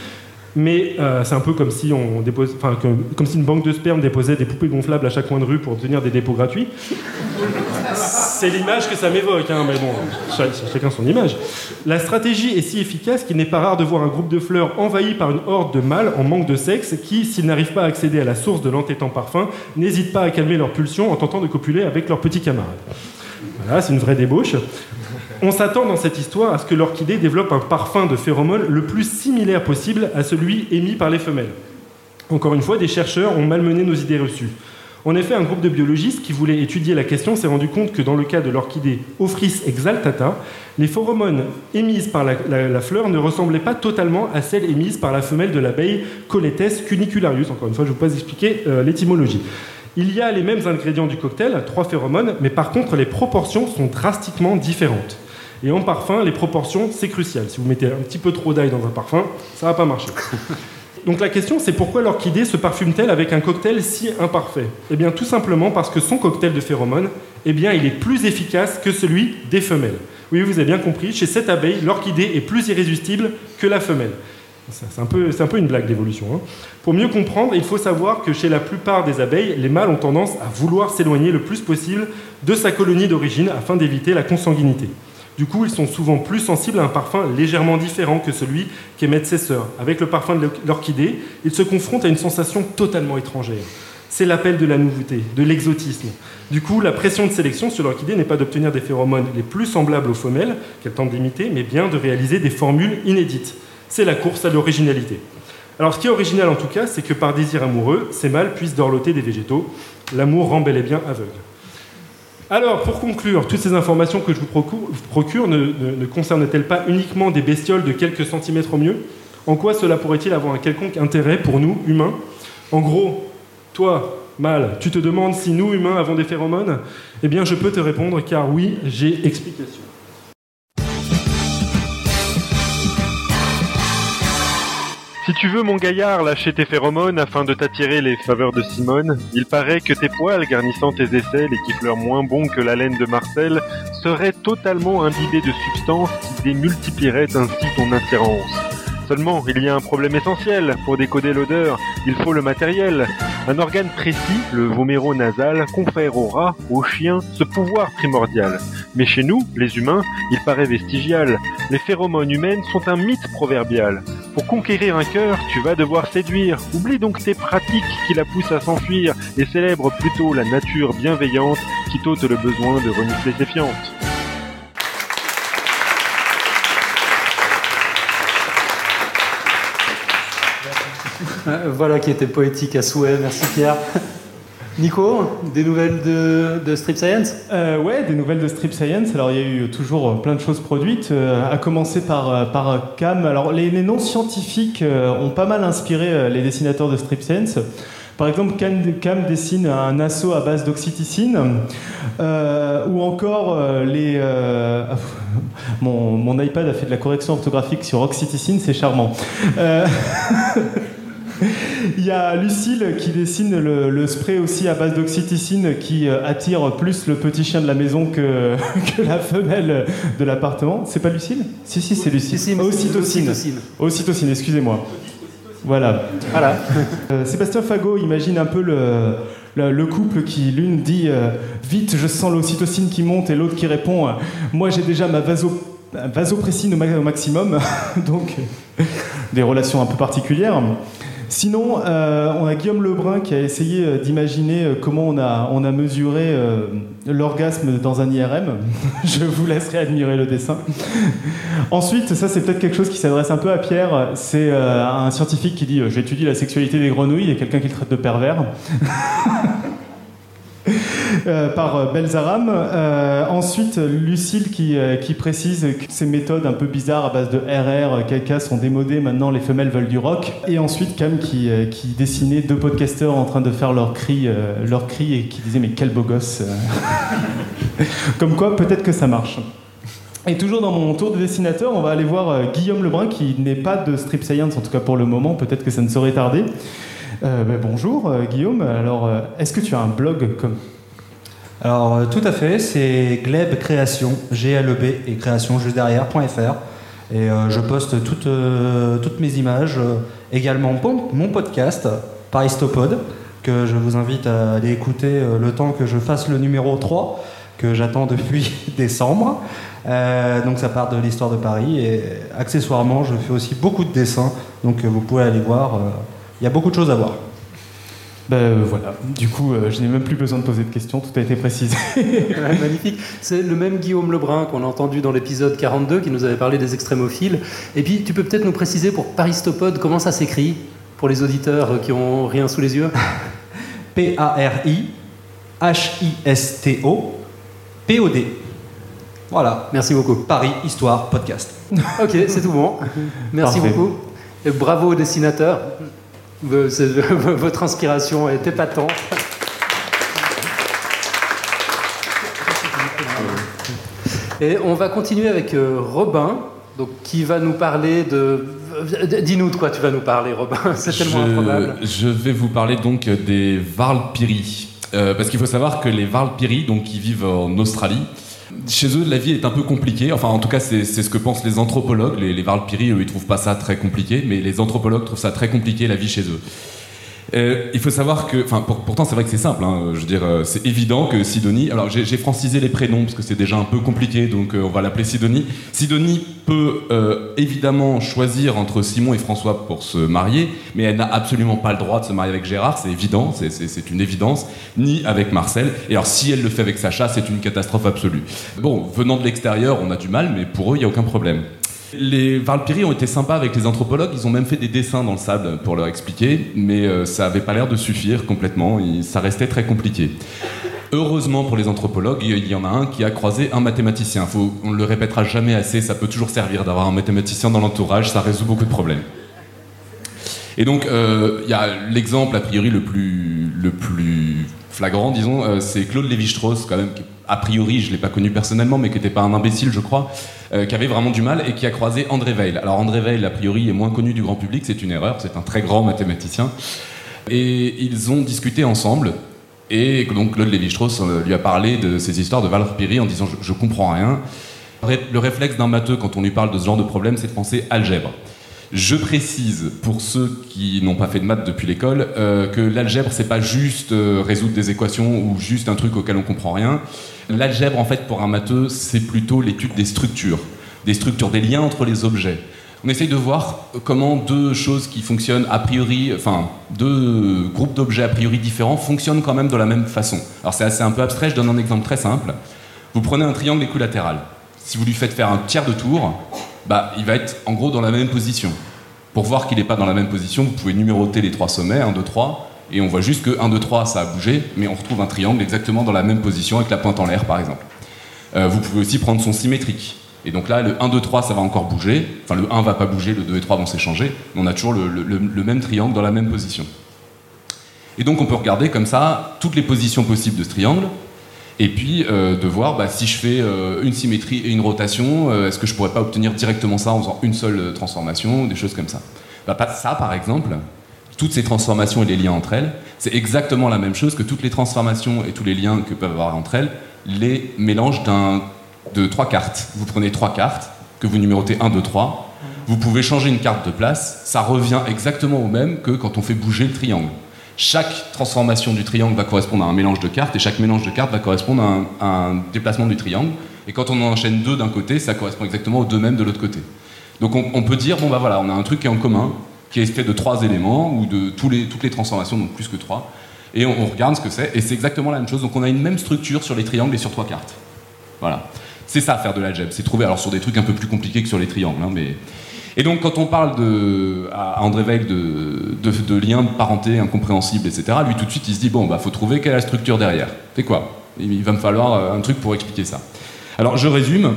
mais euh, c'est un peu comme si une banque de sperme déposait des poupées gonflables à chaque coin de rue pour obtenir des dépôts gratuits. C'est l'image que ça m'évoque, hein, mais bon, cha- chacun son image. La stratégie est si efficace qu'il n'est pas rare de voir un groupe de fleurs envahi par une horde de mâles en manque de sexe qui, s'ils n'arrivent pas à accéder à la source de l'entêtant parfum, n'hésitent pas à calmer leur pulsion en tentant de copuler avec leurs petits camarades. Voilà, c'est une vraie débauche. On s'attend dans cette histoire à ce que l'orchidée développe un parfum de phéromone le plus similaire possible à celui émis par les femelles. Encore une fois, des chercheurs ont malmené nos idées reçues. En effet, un groupe de biologistes qui voulait étudier la question s'est rendu compte que dans le cas de l'orchidée Ophrys exaltata, les phéromones émises par la, fleur ne ressemblaient pas totalement à celles émises par la femelle de l'abeille Coletes cunicularius. Encore une fois, je ne vais pas expliquer euh, l'étymologie. Il y a les mêmes ingrédients du cocktail, trois phéromones, mais par contre, les proportions sont drastiquement différentes. Et en parfum, les proportions, c'est crucial. Si vous mettez un petit peu trop d'ail dans un parfum, ça va pas marcher. Donc la question, c'est pourquoi l'orchidée se parfume-t-elle avec un cocktail si imparfait? Eh bien, tout simplement parce que son cocktail de phéromones, eh bien, il est plus efficace que celui des femelles. Oui, vous avez bien compris, chez cette abeille, l'orchidée est plus irrésistible que la femelle. Ça, C'est un, peu- c'est un peu une blague d'évolution. hein. Pour mieux comprendre, il faut savoir que chez la plupart des abeilles, les mâles ont tendance à vouloir s'éloigner le plus possible de sa colonie d'origine afin d'éviter la consanguinité. Du coup, ils sont souvent plus sensibles à un parfum légèrement différent que celui qu'émettent ses sœurs. Avec le parfum de l'or- l'orchidée, ils se confrontent à une sensation totalement étrangère. C'est l'appel de la nouveauté, de l'exotisme. Du coup, la pression de sélection sur l'orchidée n'est pas d'obtenir des phéromones les plus semblables aux femelles qu'elle tente d'imiter, mais bien de réaliser des formules inédites. C'est la course à l'originalité. Alors, ce qui est original en tout cas, c'est que par désir amoureux, ces mâles puissent dorloter des végétaux. L'amour rend bel et bien aveugle. Alors, pour conclure, toutes ces informations que je vous procure, ne- ne concernent-elles pas uniquement des bestioles de quelques centimètres au mieux? En quoi cela pourrait-il avoir un quelconque intérêt pour nous, humains? En gros, toi, mâle, tu te demandes si nous, humains, avons des phéromones? Eh bien, je peux te répondre car oui, j'ai explication. Si tu veux, mon gaillard, lâcher tes phéromones afin de t'attirer les faveurs de Simone, il paraît que tes poils garnissant tes aisselles et qui fleurent moins bon que la laine de Marcel seraient totalement imbibés de substances qui démultiplieraient ainsi ton attirance. Seulement, il y a un problème essentiel. Pour décoder l'odeur, il faut le matériel. Un organe précis, le voméro-nasal, confère au rat, au chien, ce pouvoir primordial. Mais chez nous, les humains, il paraît vestigial. Les phéromones humaines sont un mythe proverbial. Pour conquérir un cœur, tu vas devoir séduire. Oublie donc tes pratiques qui la poussent à s'enfuir et célèbre plutôt la nature bienveillante qui t'ôte le besoin de renifler ses fientes. Voilà qui était poétique à souhait, merci Pierre. Nico, des nouvelles de, Strip Science? Euh, ouais, des nouvelles de Strip Science. Alors, il y a eu toujours euh, plein de choses produites, euh, à commencer par, euh, euh, Cam. Alors, les, les noms scientifiques euh, ont pas mal inspiré euh, les dessinateurs de Strip Science. Par exemple, Cam, dessine un assaut à base d'oxyticine, euh, ou encore euh, les. euh, mon, mon iPad a fait de la correction orthographique sur oxyticine, c'est charmant. Il y a Lucille qui dessine le, le spray aussi à base d'oxyticine qui euh, attire plus le petit chien de la maison que, que la femelle de l'appartement. C'est pas Lucille? Si, si, c'est Lucille. Si, si, Ocytocine. Ocytocine, excusez-moi. Voilà. Voilà. Euh, Sébastien Fagot imagine un peu le, le, le couple qui, l'une dit euh, Vite, je sens l'ocytocine qui monte, et l'autre qui répond euh, Moi, j'ai déjà ma vaso, vasopressine au, ma- au maximum. Donc, des relations un peu particulières. Sinon, euh, on a Guillaume Lebrun qui a essayé euh, d'imaginer euh, comment on a, on a mesuré l'orgasme dans un IRM. Je vous laisserai admirer le dessin. Ensuite, ça c'est peut-être quelque chose qui s'adresse un peu à Pierre. C'est un scientifique qui dit J'étudie la sexualité des grenouilles et quelqu'un qui le traite de pervers. Euh, par euh, Belzaram. Euh, ensuite, Lucille qui, qui précise que ces méthodes un peu bizarres à base de RR, caca sont démodées, maintenant les femelles veulent du rock. Et ensuite, Cam qui, qui dessinait deux podcasteurs en train de faire leur cri, leur cri et qui disait mais quel beau gosse. Comme quoi, peut-être que ça marche. Et toujours dans mon tour de dessinateur, on va aller voir Guillaume Lebrun qui n'est pas de Strip Science, en tout cas pour le moment, peut-être que ça ne saurait tarder. Euh, ben, bonjour euh, Guillaume, alors euh, est-ce que tu as un blog comme Alors tout à fait, c'est Gleb Création, G-L-E-B et création juste derrière.fr. Et je poste toutes, mes images, également mon, mon podcast, Paristopod, que je vous invite à aller écouter le temps que je fasse le numéro 3, que j'attends depuis décembre. Donc ça part de l'histoire de Paris et accessoirement je fais aussi beaucoup de dessins, donc vous pouvez aller voir, il y a beaucoup de choses à voir. Ben euh, voilà, du coup euh, je n'ai même plus besoin de poser de questions, tout a été précisé. Ouais, magnifique. C'est le même Guillaume Lebrun qu'on a entendu dans l'épisode 42 qui nous avait parlé des extrémophiles. Et puis, tu peux peut-être nous préciser pour Paristopode comment ça s'écrit pour les auditeurs qui ont rien sous les yeux? P-A-R-I-H-I-S-T-O, Voilà. Merci beaucoup. Paris, Histoire, Podcast. Ok, c'est tout bon. Merci Parfait. beaucoup. Et bravo au dessinateur. Votre inspiration est épatante. Et on va continuer avec euh, Robin, donc, qui va nous parler de... Dis-nous de quoi tu vas nous parler, Robin. C'est tellement je, improbable. je vais vous parler donc des Varlpiri. Euh, parce qu'il faut savoir que les Varlpiri, donc qui vivent en Australie, chez eux la vie est un peu compliquée. Enfin, en tout cas, c'est ce que pensent les anthropologues. Les, les Varlpiri, eux, ils trouvent pas ça très compliqué, mais les anthropologues trouvent ça très compliqué la vie chez eux. Euh, il faut savoir que, enfin, pour- pourtant c'est vrai que c'est simple. hein, je veux dire, euh, c'est évident que Sidonie. Alors j'ai francisé les prénoms parce que c'est déjà un peu compliqué, donc euh, on va l'appeler Sidonie. Sidonie peut évidemment choisir entre Simon et François pour se marier, mais elle n'a absolument pas le droit de se marier avec Gérard. C'est évident, c'est- une évidence, ni avec Marcel. Et alors si elle le fait avec Sacha, c'est une catastrophe absolue. Bon, venant de l'extérieur, on a du mal, mais pour eux, il n'y a aucun problème. Les Varlpiri ont été sympas avec les anthropologues, ils ont même fait des dessins dans le sable pour leur expliquer, mais euh, ça avait pas l'air de suffire complètement, ça restait très compliqué. Heureusement pour les anthropologues, il y en a un qui a croisé un mathématicien. On ne le répétera jamais assez, ça peut toujours servir d'avoir un mathématicien dans l'entourage, ça résout beaucoup de problèmes. Et donc, euh, il y a l'exemple a priori le plus, le plus flagrant, disons, euh, c'est Claude Lévi-Strauss, quand même, qui, a priori, je ne l'ai pas connu personnellement, mais qui n'était pas un imbécile, je crois, euh, qui avait vraiment du mal et qui a croisé André Weil. Alors, André Weil, a priori, est moins connu du grand public, c'est une erreur, c'est un très grand mathématicien. Et ils ont discuté ensemble. Et donc Claude Lévi-Strauss euh, lui a parlé de ces histoires de Valpiri en disant je, comprends rien. Le réflexe d'un matheux quand on lui parle de ce genre de problème, c'est de penser algèbre. Je précise pour ceux qui n'ont pas fait de maths depuis l'école euh, que l'algèbre c'est pas juste euh, résoudre des équations ou juste un truc auquel on comprend rien. L'algèbre en fait pour un matheux c'est plutôt l'étude des structures, des structures, des liens entre les objets. On essaye de voir comment deux choses qui fonctionnent a priori, enfin deux groupes d'objets a priori différents fonctionnent quand même de la même façon. Alors c'est assez un peu abstrait, je donne un exemple très simple. Vous prenez un triangle équilatéral. Si vous lui faites faire un tiers de tour, bah, il va être en gros dans la même position. Pour voir qu'il n'est pas dans la même position, vous pouvez numéroter les trois sommets, 1, 2, 3, et on voit juste que 1, 2, 3, ça a bougé, mais on retrouve un triangle exactement dans la même position avec la pointe en l'air, par exemple. Euh, vous pouvez aussi prendre son symétrique. Et donc là, le 1, 2, 3, ça va encore bouger. Enfin, le 1 va pas bouger, le 2 et 3 vont s'échanger. Mais on a toujours le, le- le- même triangle dans la même position. Et donc on peut regarder comme ça toutes les positions possibles de ce triangle. Et puis euh, de voir bah, si je fais euh, une symétrie et une rotation, euh, est-ce que je pourrais pas obtenir directement ça en faisant une seule transformation, des choses comme ça? Bah, ça par exemple, toutes ces transformations et les liens entre elles, c'est exactement la même chose que toutes les transformations et tous les liens que peuvent avoir entre elles, les mélanges de trois cartes. Vous prenez trois cartes, que vous numérotez 1, 2, 3, vous pouvez changer une carte de place, ça revient exactement au même que quand on fait bouger le triangle. Chaque transformation du triangle va correspondre à un mélange de cartes et chaque mélange de cartes va correspondre à un, déplacement du triangle. Et quand on en enchaîne deux d'un côté, ça correspond exactement aux deux mêmes de l'autre côté. Donc on, peut dire, bon bah voilà, on a un truc qui est en commun, qui est fait de trois éléments, ou de les, toutes les transformations, donc plus que trois, et on, on regarde ce que c'est, et c'est exactement la même chose. Donc on a une même structure sur les triangles et sur trois cartes. Voilà. C'est ça faire de l'algèbre, c'est trouver, alors sur des trucs un peu plus compliqués que sur les triangles, hein, mais... Et donc, quand on parle à André Weil de, liens de parenté incompréhensibles, etc., lui, tout de suite, il se dit bon, bah, faut trouver quelle est la structure derrière. C'est quoi? Il va me falloir euh, un truc pour expliquer ça. Alors, je résume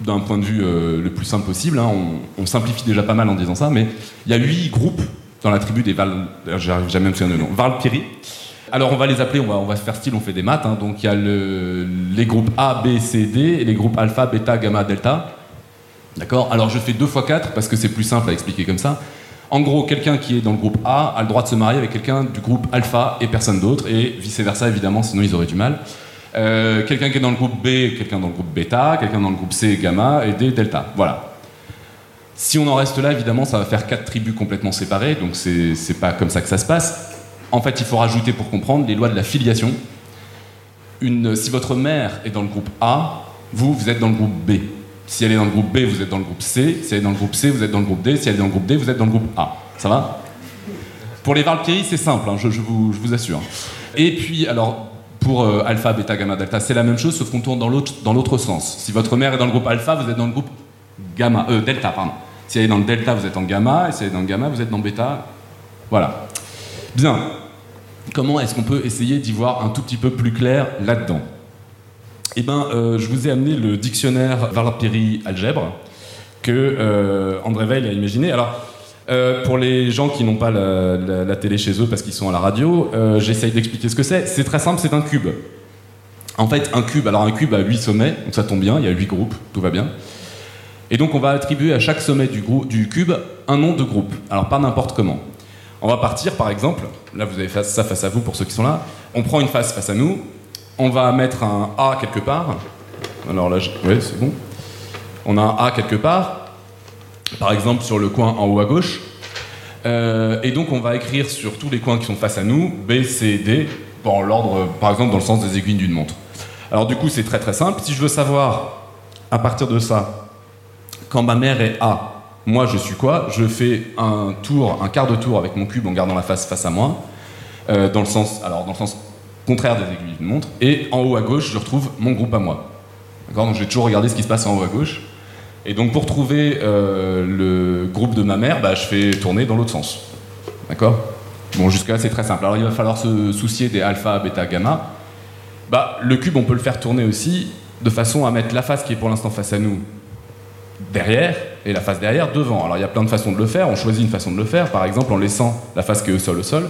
d'un point de vue euh, le plus simple possible. hein. On, simplifie déjà pas mal en disant ça, mais il y a huit groupes dans la tribu des Val. J'arrive jamais à me souvenir le nom. Valpiri. Alors on va les appeler, on va, se faire style, on fait des maths. hein. Donc il y a le- les groupes A, B, C, D, et les groupes alpha, bêta, gamma, delta. D'accord Alors je fais 2 fois 4 parce que c'est plus simple à expliquer comme ça. En gros, quelqu'un qui est dans le groupe A a le droit de se marier avec quelqu'un du groupe alpha et personne d'autre, et vice-versa évidemment, sinon ils auraient du mal. Euh, quelqu'un qui est dans le groupe B, quelqu'un dans le groupe bêta, quelqu'un dans le groupe C, gamma, et D, delta. Voilà. Si on en reste là, évidemment, ça va faire quatre tribus complètement séparées, donc c'est pas comme ça que ça se passe. En fait, il faut rajouter pour comprendre les lois de la filiation. Si votre mère est dans le groupe A, vous, vous êtes dans le groupe B. Si elle est dans le groupe B, vous êtes dans le groupe C. Si elle est dans le groupe C, vous êtes dans le groupe D. Si elle est dans le groupe D, vous êtes dans le groupe A. Ça va Pour les Valkyries, c'est simple, hein, je, vous, assure. Et puis, alors, pour euh, alpha, bêta, gamma, delta, c'est la même chose, sauf qu'on tourne dans l'autre dans l'autre sens. Si votre mère est dans le groupe alpha, vous êtes dans le groupe gamma, euh, delta, pardon. Si elle est dans le delta, vous êtes en gamma, et si elle est dans le gamma, vous êtes dans bêta. Voilà. Bien. Comment est-ce qu'on peut essayer d'y voir un tout petit peu plus clair là-dedans Eh bien, euh, je vous ai amené le dictionnaire Valpiri algèbre que euh, André Weil a imaginé. Alors, euh, pour les gens qui n'ont pas la, télé chez eux parce qu'ils sont à la radio, j'essaye d'expliquer ce que c'est. C'est très simple, c'est un cube. En fait, un cube, alors un cube a 8 sommets, donc ça tombe bien, il y a 8 groupes, tout va bien. Et donc on va attribuer à chaque sommet du, cube un nom de groupe. Alors pas n'importe comment. On va partir par exemple, là vous avez ça face à vous pour ceux qui sont là, on prend une face face à nous, on va mettre un A quelque part. Alors là, c'est bon. On a un A quelque part, par exemple sur le coin en haut à gauche. Euh, et donc on va écrire sur tous les coins qui sont face à nous, B, C, D, dans l'ordre, par exemple dans le sens des aiguilles d'une montre. Alors du coup c'est très très simple. Si je veux savoir à partir de ça, quand ma mère est A, moi je suis quoi? Je fais un tour, un quart de tour avec mon cube en gardant la face face à moi, euh, dans le sens, alors dans le sens contraire des aiguilles d'une montre. Et en haut à gauche, je retrouve mon groupe à moi. D'accord Donc je vais toujours regarder ce qui se passe en haut à gauche. Et donc pour trouver euh, le groupe de ma mère, bah, je fais tourner dans l'autre sens. D'accord? Bon, jusque-là c'est très simple. Alors il va falloir se soucier des alpha, bêta, gamma. Bah, le cube, on peut le faire tourner aussi de façon à mettre la face qui est pour l'instant face à nous derrière et la face derrière devant. Alors il y a plein de façons de le faire. On choisit une façon de le faire, par exemple en laissant la face qui est au sol au sol.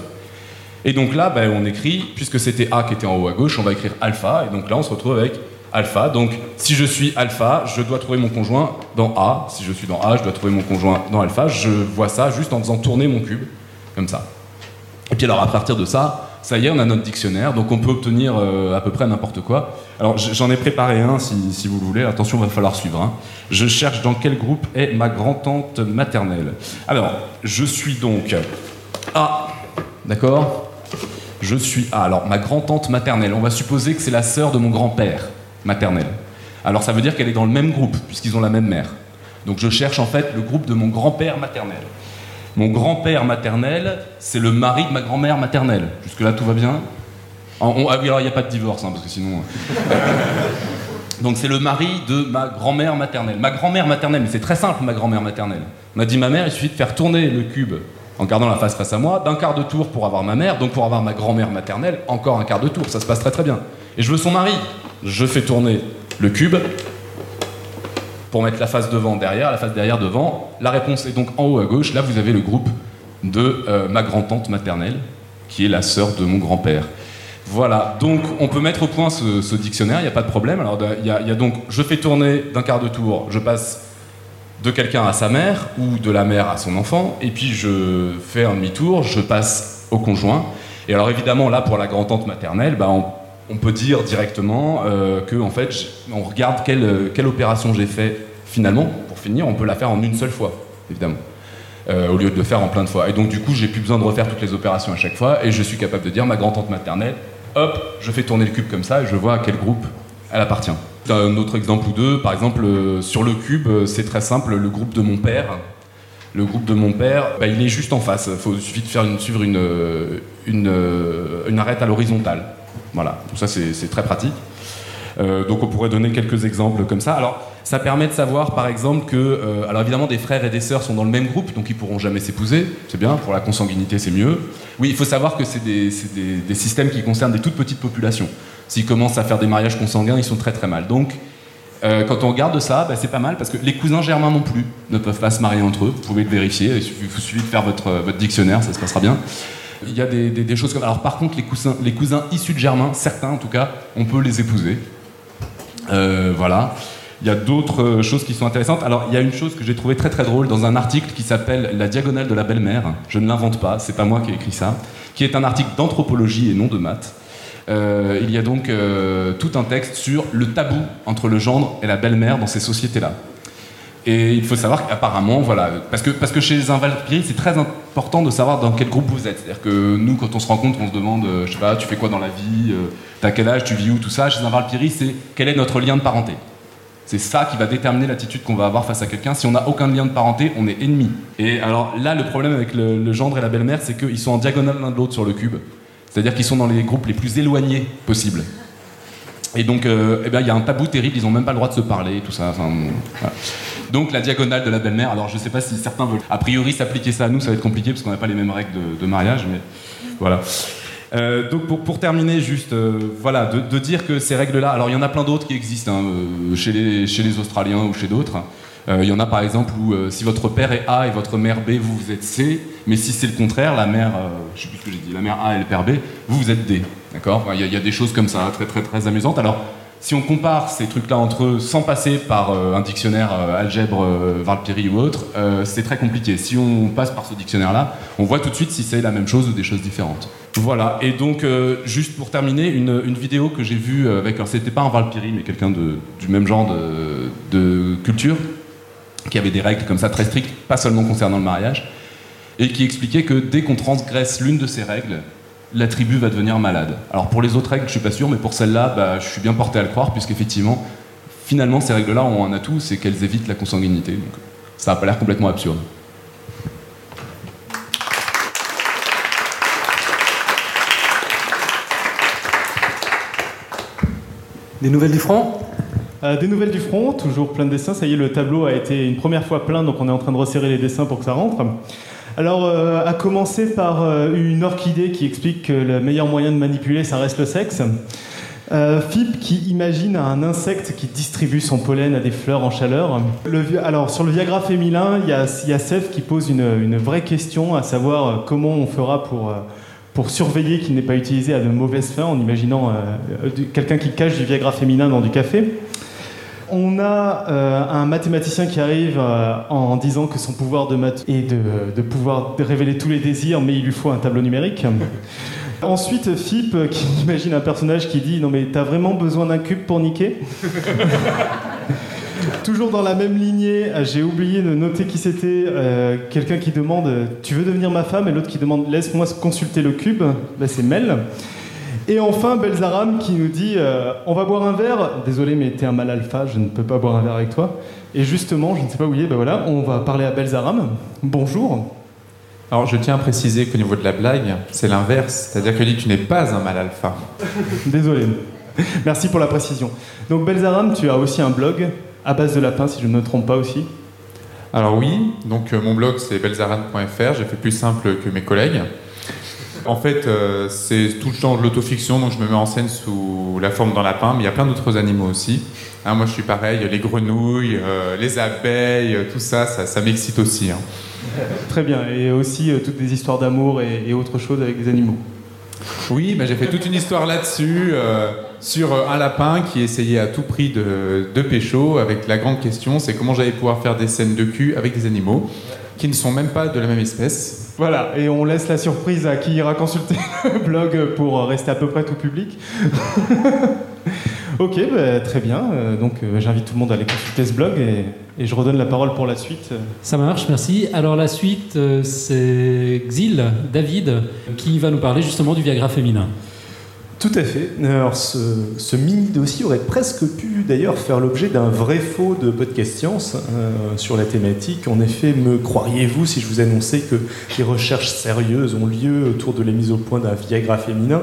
Et donc là, ben, on écrit, puisque c'était A qui était en haut à gauche, on va écrire alpha. Et donc là, on se retrouve avec alpha. Donc si je suis alpha, je dois trouver mon conjoint dans A. Si je suis dans A, je dois trouver mon conjoint dans alpha. Je vois ça juste en faisant tourner mon cube, comme ça. Et puis alors à partir de ça, ça y est, on a notre dictionnaire, donc on peut obtenir euh, à peu près n'importe quoi. Alors j'en ai préparé un si, si vous le voulez, attention, il va falloir suivre. hein. Je cherche dans quel groupe est ma grand-tante maternelle. Alors, je suis donc A, d'accord? Je suis A. Alors ma grand-tante maternelle, on va supposer que c'est la sœur de mon grand-père maternel. Alors ça veut dire qu'elle est dans le même groupe, puisqu'ils ont la même mère. Donc je cherche en fait le groupe de mon grand-père maternel. Mon grand-père maternel, c'est le mari de ma grand-mère maternelle. Jusque-là, tout va bien En- on- Ah oui, alors il n'y a pas de divorce, hein, parce que sinon... euh. Donc c'est le mari de ma grand-mère maternelle. Ma grand-mère maternelle, mais c'est très simple, ma grand-mère maternelle. M'a dit ma mère, il suffit de faire tourner le cube en gardant la face face à moi, d'un quart de tour pour avoir ma mère, donc pour avoir ma grand-mère maternelle, encore un quart de tour. Ça se passe très très bien. Et je veux son mari. Je fais tourner le cube pour mettre la face devant, derrière, la face derrière, devant. La réponse est donc en haut à gauche. Là, vous avez le groupe de euh, ma grand-tante maternelle, qui est la sœur de mon grand-père. Voilà, donc on peut mettre au point ce, dictionnaire, il n'y a pas de problème. Alors il y a donc, je fais tourner d'un quart de tour, je passe de quelqu'un à sa mère ou de la mère à son enfant, et puis je fais un demi-tour, je passe au conjoint. Et alors évidemment là pour la grand-tante maternelle, bah, on, peut dire directement euh, que en fait on regarde quelle, quelle opération j'ai fait finalement. Pour finir, on peut la faire en une seule fois, évidemment. Euh, au lieu de le faire en plein de fois. Et donc du coup, j'ai plus besoin de refaire toutes les opérations à chaque fois, et je suis capable de dire ma grand-tante maternelle, hop, je fais tourner le cube comme ça, et je vois à quel groupe elle appartient. Un autre exemple ou deux, par exemple, euh, sur le cube, euh, c'est très simple, le groupe de mon père. Le groupe de mon père, bah, il est juste en face. Il suffit de faire suivre une, euh, une, une arête à l'horizontale. Voilà, donc ça c'est très pratique. Donc on pourrait donner quelques exemples comme ça. Alors Ça permet de savoir, par exemple, que, alors évidemment, des frères et des sœurs sont dans le même groupe, donc ils pourront jamais s'épouser. C'est bien, pour la consanguinité, c'est mieux. Oui, il faut savoir que c'est des, des- des systèmes qui concernent des toutes petites populations. S'ils commencent à faire des mariages consanguins, ils sont très très mal. Donc, euh, quand on regarde ça, bah, c'est pas mal parce que les cousins germains non plus ne peuvent pas se marier entre eux. Vous pouvez le vérifier. Il il suffit de faire votre, euh, votre dictionnaire, ça se passera bien. Il y a des, choses comme. Alors, par contre, les cousins, les cousins issus de germains, certains en tout cas, on peut les épouser. Euh, voilà. Il y a d'autres choses qui sont intéressantes. Alors, il y a une chose que j'ai trouvé très très drôle dans un article qui s'appelle La diagonale de la belle-mère. Je ne l'invente pas, c'est pas moi qui ai écrit ça. Qui est un article d'anthropologie et non de maths. Euh, il y a donc euh, tout un texte sur le tabou entre le gendre et la belle-mère dans ces sociétés-là. Et il faut savoir qu'apparemment, voilà, parce que, parce que chez les Valkyries, c'est très important de savoir dans quel groupe vous êtes. C'est-à-dire que nous, quand on se rencontre, on se demande, euh, je sais pas, tu fais quoi dans la vie, euh, t'as quel âge, tu vis où, tout ça. Chez un Valkyrie, c'est quel est notre lien de parenté. C'est ça qui va déterminer l'attitude qu'on va avoir face à quelqu'un. Si on n'a aucun lien de parenté, on est ennemi. Et alors là, le problème avec le, le gendre et la belle-mère, c'est qu'ils sont en diagonale l'un de l'autre sur le cube. C'est-à-dire qu'ils sont dans les groupes les plus éloignés possibles. Et donc, euh, eh ben, il y a un tabou terrible, ils n'ont même pas le droit de se parler, tout ça. Donc, la diagonale de la belle-mère, alors je ne sais pas si certains veulent a priori s'appliquer ça à nous, ça va être compliqué parce qu'on n'a pas les mêmes règles de, mariage, mais voilà. Euh, donc pour, terminer, juste euh, voilà, de, dire que ces règles-là, alors il y en a plein d'autres qui existent hein, chez les Australiens ou chez d'autres. Euh, Il y en a par exemple où euh, si votre père est A et votre mère B, vous vous êtes C, mais si c'est le contraire, la mère, euh, je sais plus ce que j'ai dit, la mère A et le père B, vous vous êtes D. D'accord? Il y, a- des choses comme ça, très très très amusantes. Alors si on compare ces trucs-là entre eux sans passer par un dictionnaire algèbre, euh, Valpyrie ou autre, c'est très compliqué. Si on passe par ce dictionnaire-là, on voit tout de suite si c'est la même chose ou des choses différentes. Voilà, et donc juste pour terminer, une, vidéo que j'ai vue avec, alors c'était pas un Valpyrie, mais quelqu'un du même genre de culture, qui avait des règles comme ça très strictes, pas seulement concernant le mariage, et qui expliquait que dès qu'on transgresse l'une de ces règles, la tribu va devenir malade. Alors pour les autres règles, je suis pas sûr, mais pour celle-là, bah, je suis bien porté à le croire, puisqu'effectivement, finalement, ces règles-là ont un atout, c'est qu'elles évitent la consanguinité. Donc ça a pas l'air complètement absurde. Des nouvelles du front? Euh, des nouvelles du front, toujours plein de dessins. Ça y est, le tableau a été une première fois plein, donc on est en train de resserrer les dessins pour que ça rentre. Alors, euh, à commencer par euh, une orchidée qui explique que le meilleur moyen de manipuler, ça reste le sexe. Philippe qui imagine un insecte qui distribue son pollen à des fleurs en chaleur. Alors, sur le Viagra féminin, il y a, y qui pose une, vraie question, à savoir comment on fera pour, pour surveiller qu'il n'est pas utilisé à de mauvaises fins, en imaginant quelqu'un qui cache du Viagra féminin dans du café. On a euh, un mathématicien qui arrive euh, en disant que son pouvoir de maths est de, de pouvoir révéler tous les désirs, mais il lui faut un tableau numérique. Ensuite, Philippe euh, qui imagine un personnage qui dit Non, mais t'as vraiment besoin d'un cube pour niquer? Toujours dans la même lignée, j'ai oublié de noter qui c'était. euh, Quelqu'un qui demande Tu veux devenir ma femme? Et l'autre qui demande Laisse-moi consulter le cube. Ben, c'est Mel. Et enfin, Belzaram qui nous dit euh, On va boire un verre. Désolé, mais t'es un mal alpha, je ne peux pas boire un verre avec toi. Et justement, je ne sais pas où il est, ben voilà, on va parler à Belzaram. Bonjour. Alors, je tiens à préciser qu'au niveau de la blague, c'est l'inverse. C'est-à-dire que dit tu n'es pas un mal alpha. Désolé. Merci pour la précision. Donc, Belzaram, tu as aussi un blog à base de lapin, si je ne me trompe pas aussi. Alors oui, donc euh, mon blog c'est belzaran.fr, j'ai fait plus simple que mes collègues. En fait, euh, c'est tout le temps de l'autofiction, donc je me mets en scène sous la forme d'un lapin, mais il y a plein d'autres animaux aussi. Hein, moi je suis pareil, les grenouilles, euh, les abeilles, euh, tout ça, ça, ça m'excite aussi. hein. Très bien. Et aussi euh, toutes des histoires d'amour et, et autre chose avec des animaux. Oui, ben, j'ai fait toute une histoire là-dessus, sur un lapin qui essayait à tout prix de, de pécho, avec la grande question, c'est comment j'allais pouvoir faire des scènes de cul avec des animaux qui ne sont même pas de la même espèce. Voilà, et on laisse la surprise à qui ira consulter le blog pour rester à peu près tout public. ok, bah, très bien. Euh, donc euh, j'invite tout le monde à aller consulter ce blog et, et je redonne la parole pour la suite. Ça marche, merci. Alors la suite, euh, c'est Xil, David, qui va nous parler justement du Viagra féminin. Tout à fait. Alors, ce, ce mini dossier aurait presque pu d'ailleurs faire l'objet d'un vrai faux de podcast science euh, sur la thématique. En effet, me croiriez-vous si je vous annonçais que des recherches sérieuses ont lieu autour de la mise au point d'un Viagra féminin?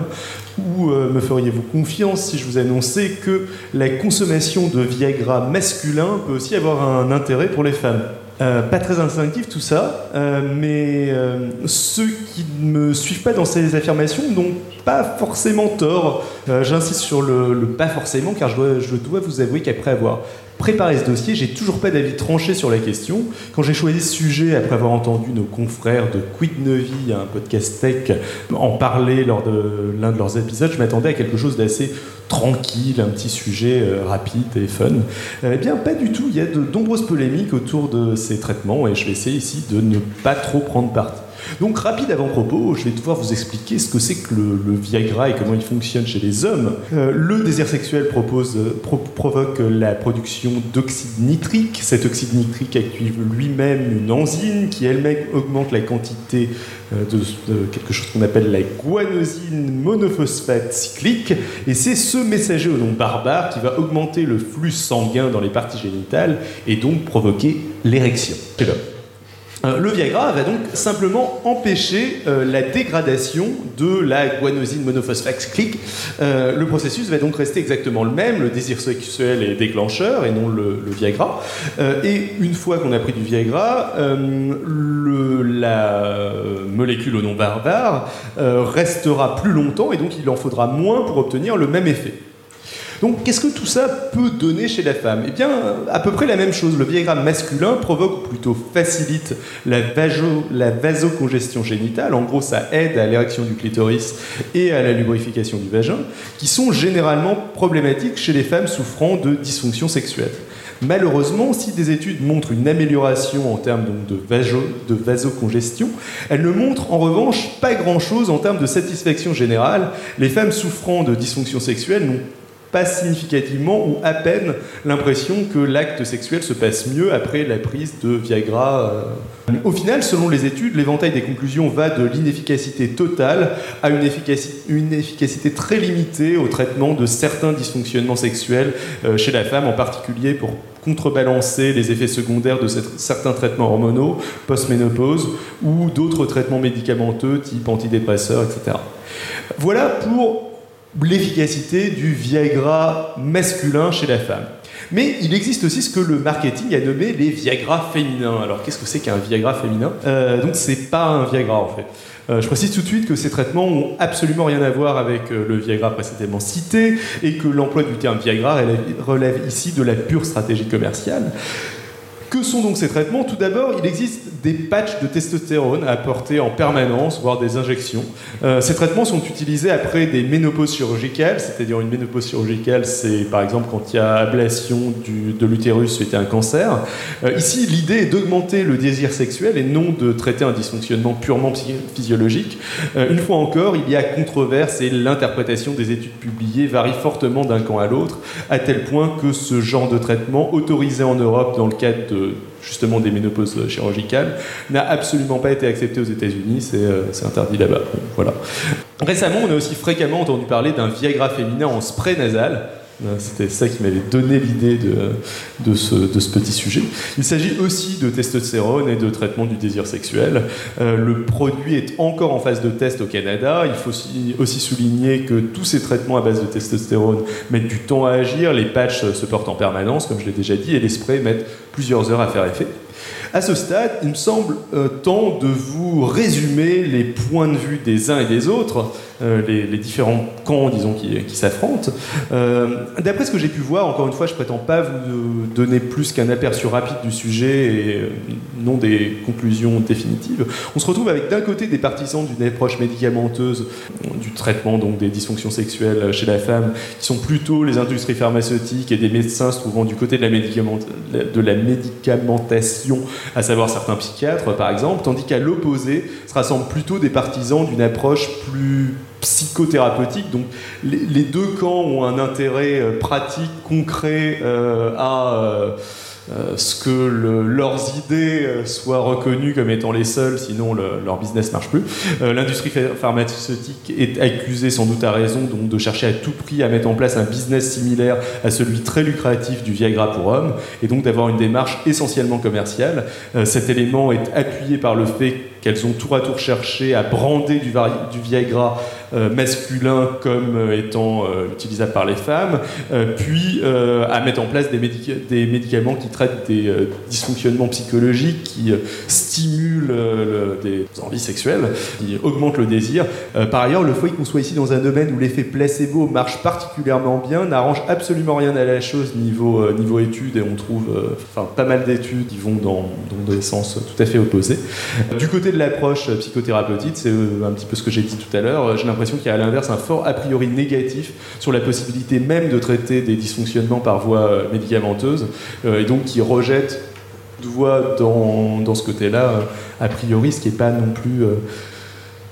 Ou euh, me feriez-vous confiance si je vous annonçais que la consommation de Viagra masculin peut aussi avoir un intérêt pour les femmes? Euh, pas très instinctif tout ça, euh, mais euh, ceux qui ne me suivent pas dans ces affirmations n'ont pas forcément tort. J'insiste sur le, pas forcément, car je dois, je dois vous avouer qu'après avoir préparé ce dossier, j'ai toujours pas d'avis tranché sur la question. Quand j'ai choisi ce sujet, après avoir entendu nos confrères de Quid Novi, un podcast tech, en parler lors de l'un de leurs épisodes, je m'attendais à quelque chose d'assez tranquille, un petit sujet euh, rapide et fun. Eh bien, pas du tout. Il y a de nombreuses polémiques autour de ces traitements et je vais essayer ici de ne pas trop prendre parti. Donc, rapide avant-propos, je vais devoir vous expliquer ce que c'est que le, Viagra et comment il fonctionne chez les hommes. Euh, le désir sexuel euh, pro- provoque la production d'oxyde nitrique. Cet oxyde nitrique active lui-même une enzyme qui elle-même augmente la quantité euh, de, de quelque chose qu'on appelle la guanosine monophosphate cyclique. Et c'est ce messager au nom barbare qui va augmenter le flux sanguin dans les parties génitales et donc provoquer l'érection chez l'homme. Euh, Le Viagra va donc simplement empêcher euh, la dégradation de la guanosine monophosphate cyclique. Euh, le processus va donc rester exactement le même, le désir sexuel est déclencheur et non le, Viagra. Et une fois qu'on a pris du Viagra, la molécule au nom barbare restera plus longtemps et donc il en faudra moins pour obtenir le même effet. Donc, qu'est-ce que tout ça peut donner chez la femme? Eh bien, à peu près la même chose. Le Viagra masculin provoque, ou plutôt facilite, la, vaso- vasocongestion génitale. En gros, ça aide à l'érection du clitoris et à la lubrification du vagin, qui sont généralement problématiques chez les femmes souffrant de dysfonction sexuelle. Malheureusement, si des études montrent une amélioration en termes donc, de, vaso- vasocongestion, elles ne montrent en revanche pas grand-chose en termes de satisfaction générale. Les femmes souffrant de dysfonction sexuelle n'ont pas significativement ou à peine l'impression que l'acte sexuel se passe mieux après la prise de Viagra. euh. Au final, selon les études, l'éventail des conclusions va de l'inefficacité totale à une efficacité, une efficacité très limitée au traitement de certains dysfonctionnements sexuels euh, chez la femme, en particulier pour contrebalancer les effets secondaires de certains traitements hormonaux, post-ménopause, ou d'autres traitements médicamenteux type antidépresseurs, etc. Voilà pour l'efficacité du Viagra masculin chez la femme. Mais il existe aussi ce que le marketing a nommé les Viagra féminins. Alors qu'est-ce que c'est qu'un Viagra féminin? Euh, Donc c'est pas un Viagra en fait. Euh, je précise tout de suite que ces traitements ont absolument rien à voir avec euh, le Viagra précédemment cité et que l'emploi du terme Viagra relève, relève ici de la pure stratégie commerciale. Que sont donc ces traitements? Tout d'abord, il existe des patchs de testostérone à apporter en permanence, voire des injections. Euh, ces traitements sont utilisés après des ménopauses chirurgicales, c'est-à-dire une ménopause chirurgicale, c'est par exemple quand il y a ablation de l'utérus suite à un cancer. Euh, ici, l'idée est d'augmenter le désir sexuel et non de traiter un dysfonctionnement purement physiologique. Euh, une fois encore, il y a controverse et l'interprétation des études publiées varie fortement d'un camp à l'autre, à tel point que ce genre de traitement, autorisé en Europe dans le cadre de justement des ménopauses chirurgicales, n'a absolument pas été accepté aux États-Unis, c'est euh, c'est interdit là-bas. Voilà. Récemment, on a aussi fréquemment entendu parler d'un Viagra féminin en spray nasal. Euh, C'était ça qui m'avait donné l'idée de, ce, petit sujet. Il s'agit aussi de testostérone et de traitement du désir sexuel. Euh, le produit est encore en phase de test au Canada. Il faut aussi souligner que tous ces traitements à base de testostérone mettent du temps à agir. Les patchs se portent en permanence, comme je l'ai déjà dit, et les sprays mettent plusieurs heures à faire effet. À ce stade, il me semble euh, temps de vous résumer les points de vue des uns et des autres, euh, les, différents camps, disons, qui, s'affrontent. Euh, D'après ce que j'ai pu voir, encore une fois, je prétends pas vous donner plus qu'un aperçu rapide du sujet et non des conclusions définitives. On se retrouve avec d'un côté des partisans d'une approche médicamenteuse du traitement donc des dysfonctions sexuelles chez la femme, qui sont plutôt les industries pharmaceutiques et des médecins se trouvant du côté de la, médicament- de la médicamentation, à savoir certains psychiatres par exemple, tandis qu'à l'opposé se rassemblent plutôt des partisans d'une approche plus psychothérapeutique. Donc les, deux camps ont un intérêt euh, pratique, concret euh, à, euh, euh, ce que le- leurs idées euh, soient reconnues comme étant les seules, sinon le- leur business marche plus. Euh, L'industrie pha- pharmaceutique est accusée, sans doute à raison, donc de chercher à tout prix à mettre en place un business similaire à celui très lucratif du Viagra pour hommes, et donc d'avoir une démarche essentiellement commerciale. Cet élément est appuyé par le fait qu'elles ont tour à tour cherché à brander du, Viagra euh, masculin comme euh, étant euh, utilisable par les femmes, puis à mettre en place des, médica- des médicaments qui traitent des dysfonctionnements psychologiques, qui stimulent le- des envies sexuelles, qui augmentent le désir. Par ailleurs, le fait qu'on soit ici dans un domaine où l'effet placebo marche particulièrement bien n'arrange absolument rien à la chose niveau, niveau études, et on trouve pas mal d'études qui vont dans, dans des sens tout à fait opposés. Du côté de l'approche psychothérapeutique, c'est euh, un petit peu ce que j'ai dit tout à l'heure, j'ai l'impression qu'il y a à l'inverse un fort a priori négatif sur la possibilité même de traiter des dysfonctionnements par voie euh, médicamenteuse, euh, et donc qui rejette voit dans, dans ce côté-là, a priori, ce qui n'est pas non plus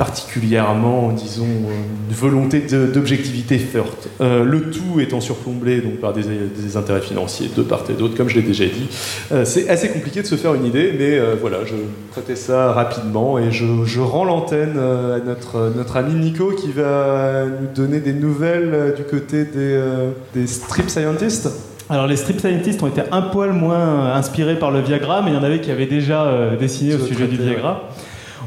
particulièrement, disons, une volonté d'objectivité forte. Euh, le tout étant surplombé donc, par des, des intérêts financiers de part et d'autre, comme je l'ai déjà dit. Euh, c'est assez compliqué de se faire une idée, mais euh, voilà, je traitais ça rapidement et je, je rends l'antenne à notre, notre ami Nico qui va nous donner des nouvelles du côté des, des strip scientists. Alors les strip scientists ont été un poil moins inspirés par le Viagra, mais il y en avait qui avaient déjà dessiné au sujet du Viagra.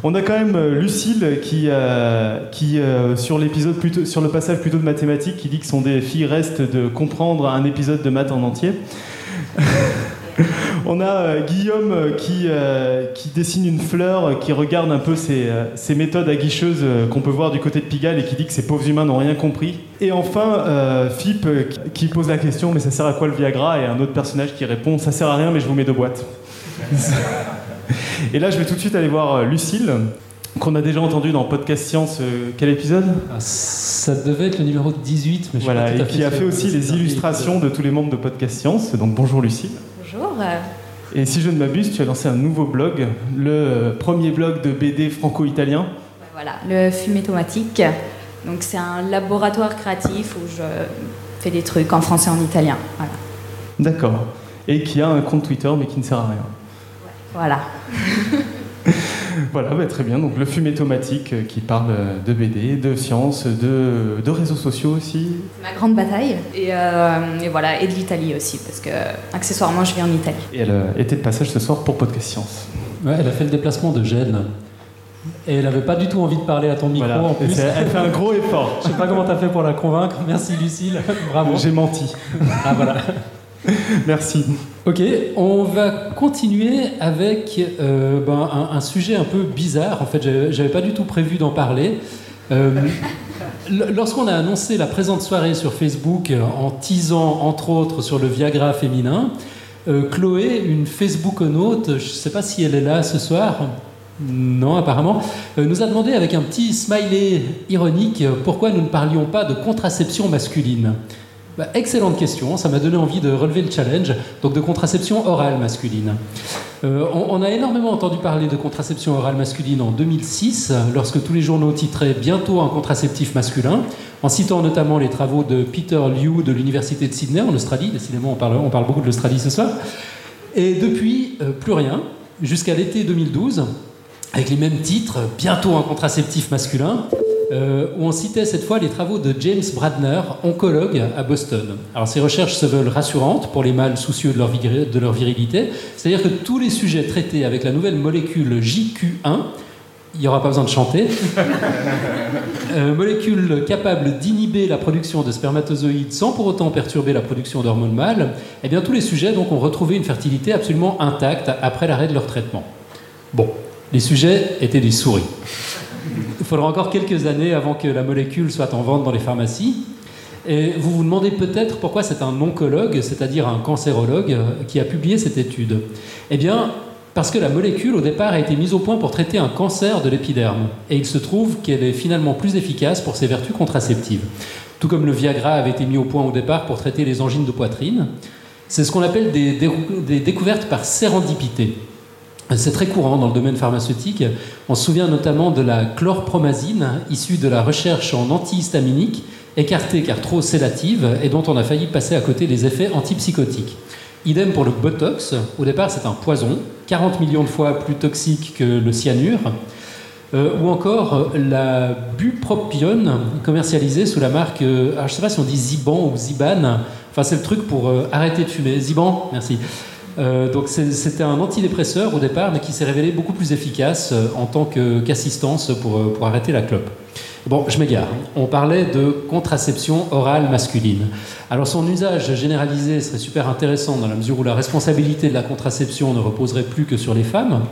On a quand même euh, Lucille qui, euh, qui euh, sur l'épisode plutôt, sur le passage plutôt de mathématiques, qui dit que son défi reste de comprendre un épisode de maths en entier. On a Guillaume qui, qui dessine une fleur, qui regarde un peu ces, ces méthodes aguicheuses qu'on peut voir du côté de Pigalle et qui dit que ces pauvres humains n'ont rien compris. Et enfin, euh, Philippe qui pose la question mais ça sert à quoi le Viagra? Et un autre personnage qui répond ça sert à rien mais je vous mets deux boîtes. et là je vais tout de suite aller voir euh, Lucille, qu'on a déjà entendu dans Podcast Science. euh, quel épisode Ça devait être le numéro 18, mais je suis Voilà, pas tout et qui a fait aussi les illustrations de tous les membres de Podcast Science. Donc bonjour Lucille. Bonjour. Et si je ne m'abuse, tu as lancé un nouveau blog, le euh, premier blog de BD franco-italien. Voilà, le fumet automatique. Donc c'est un laboratoire créatif où je fais des trucs en français et en italien. Voilà. D'accord. Et qui a un compte Twitter mais qui ne sert à rien. Voilà. Voilà, bah, très bien. Donc le fumet automatique euh, qui parle euh, de BD, de sciences, de, de réseaux sociaux aussi. Ma grande bataille. Et, euh, et voilà, et de l'Italie aussi, parce que accessoirement je vis en Italie. Et elle était de passage ce soir pour Podcast Science. Ouais, elle a fait le déplacement de Gênes. Et elle avait pas du tout envie de parler à ton micro Voilà. en plus. elle fait un gros effort. Je sais pas comment t'as fait pour la convaincre. Merci Lucille. Bravo. J'ai menti. Ah voilà. Merci. Ok, on va continuer avec euh, ben, un, un sujet un peu bizarre. En fait, j'avais pas du tout prévu d'en parler. Euh, Lorsqu'on a annoncé la présente soirée sur Facebook euh, en teasant entre autres sur le Viagra féminin, euh, Chloé, une Facebookonaute, je ne sais pas si elle est là ce soir, non apparemment, euh, nous a demandé avec un petit smiley ironique pourquoi nous ne parlions pas de contraception masculine. Bah, excellente question, ça m'a donné envie de relever le challenge, donc de contraception orale masculine. Euh, on, a énormément entendu parler de contraception orale masculine en 2006, lorsque tous les journaux titraient bientôt un contraceptif masculin, en citant notamment les travaux de Peter Liu de l'Université de Sydney en Australie. Décidément, on parle, on parle beaucoup de l'Australie ce soir. Et depuis, euh, plus rien, jusqu'à l'été 2012, avec les mêmes titres, bientôt un contraceptif masculin, euh, où on citait cette fois les travaux de James Bradner, oncologue à Boston. Alors ces recherches se veulent rassurantes pour les mâles soucieux de leur, vir- de leur virilité, c'est-à-dire que tous les sujets traités avec la nouvelle molécule JQ1, il n'y aura pas besoin de chanter, euh, molécule capable d'inhiber la production de spermatozoïdes sans pour autant perturber la production d'hormones mâles, eh bien tous les sujets donc, ont retrouvé une fertilité absolument intacte après l'arrêt de leur traitement. Bon, les sujets étaient des souris. Il faudra encore quelques années avant que la molécule soit en vente dans les pharmacies. Et vous vous demandez peut-être pourquoi c'est un oncologue, c'est-à-dire un cancérologue, qui a publié cette étude. Eh bien, parce que la molécule, au départ, a été mise au point pour traiter un cancer de l'épiderme. Et il se trouve qu'elle est finalement plus efficace pour ses vertus contraceptives. Tout comme le Viagra avait été mis au point au départ pour traiter les angines de poitrine. C'est ce qu'on appelle des découvertes par sérendipité. C'est très courant dans le domaine pharmaceutique. On se souvient notamment de la chlorpromazine, issue de la recherche en antihistaminique, écartée car trop sédative, et dont on a failli passer à côté des effets antipsychotiques. Idem pour le Botox. Au départ, c'est un poison, 40 millions de fois plus toxique que le cyanure. Euh, ou encore euh, la bupropion, commercialisée sous la marque, euh, alors je ne sais pas si on dit Ziban ou Ziban, enfin c'est le truc pour euh, arrêter de fumer. Ziban, merci. Euh, donc c'était un antidépresseur au départ, mais qui s'est révélé beaucoup plus efficace euh, en tant qu'assistance pour, euh, pour arrêter la clope. Bon, je m'égare. On parlait de contraception orale masculine. Alors son usage généralisé serait super intéressant dans la mesure où la responsabilité de la contraception ne reposerait plus que sur les femmes.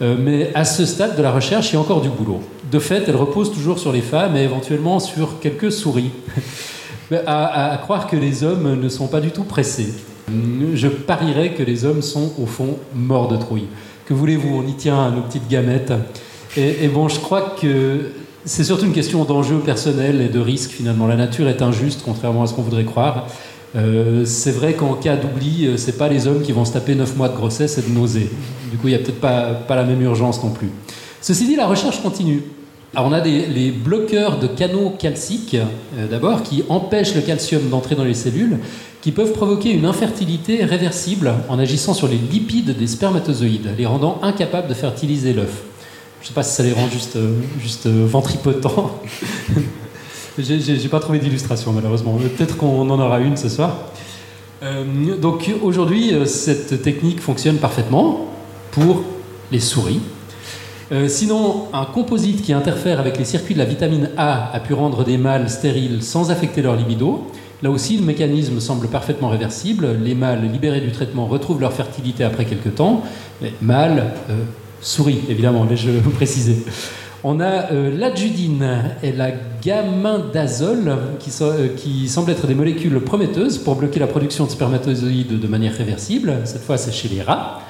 Mais à ce stade de la recherche, il y a encore du boulot. De fait, elle repose toujours sur les femmes et éventuellement sur quelques souris. À croire que les hommes ne sont pas du tout pressés. Je parierais que les hommes sont au fond morts de trouille. Que voulez-vous On y tient à nos petites gamètes. Et, bon, je crois que c'est surtout une question d'enjeu personnel et de risque finalement. La nature est injuste, contrairement à ce qu'on voudrait croire. Euh, c'est vrai qu'en cas d'oubli, euh, c'est pas les hommes qui vont se taper 9 mois de grossesse et de nausées. Du coup, il n'y a peut-être pas, pas la même urgence non plus. Ceci dit, la recherche continue. Alors, on a des, les bloqueurs de canaux calciques, euh, d'abord, qui empêchent le calcium d'entrer dans les cellules, qui peuvent provoquer une infertilité réversible en agissant sur les lipides des spermatozoïdes, les rendant incapables de fertiliser l'œuf. Je ne sais pas si ça les rend juste, euh, juste euh, ventripotents. J'ai- pas trouvé d'illustration malheureusement. Peut-être qu'on en aura une ce soir. Euh, donc aujourd'hui, cette technique fonctionne parfaitement pour les souris. Sinon, un composite qui interfère avec les circuits de la vitamine A a pu rendre des mâles stériles sans affecter leur libido. Là aussi, le mécanisme semble parfaitement réversible. Les mâles libérés du traitement retrouvent leur fertilité après quelques temps. Mais mâles, euh, souris, évidemment, vais-je vous préciser. On a euh, l'adjudine et la gamindazole qui, euh, qui semblent être des molécules prometteuses pour bloquer la production de spermatozoïdes de manière réversible. Cette fois, c'est chez les rats.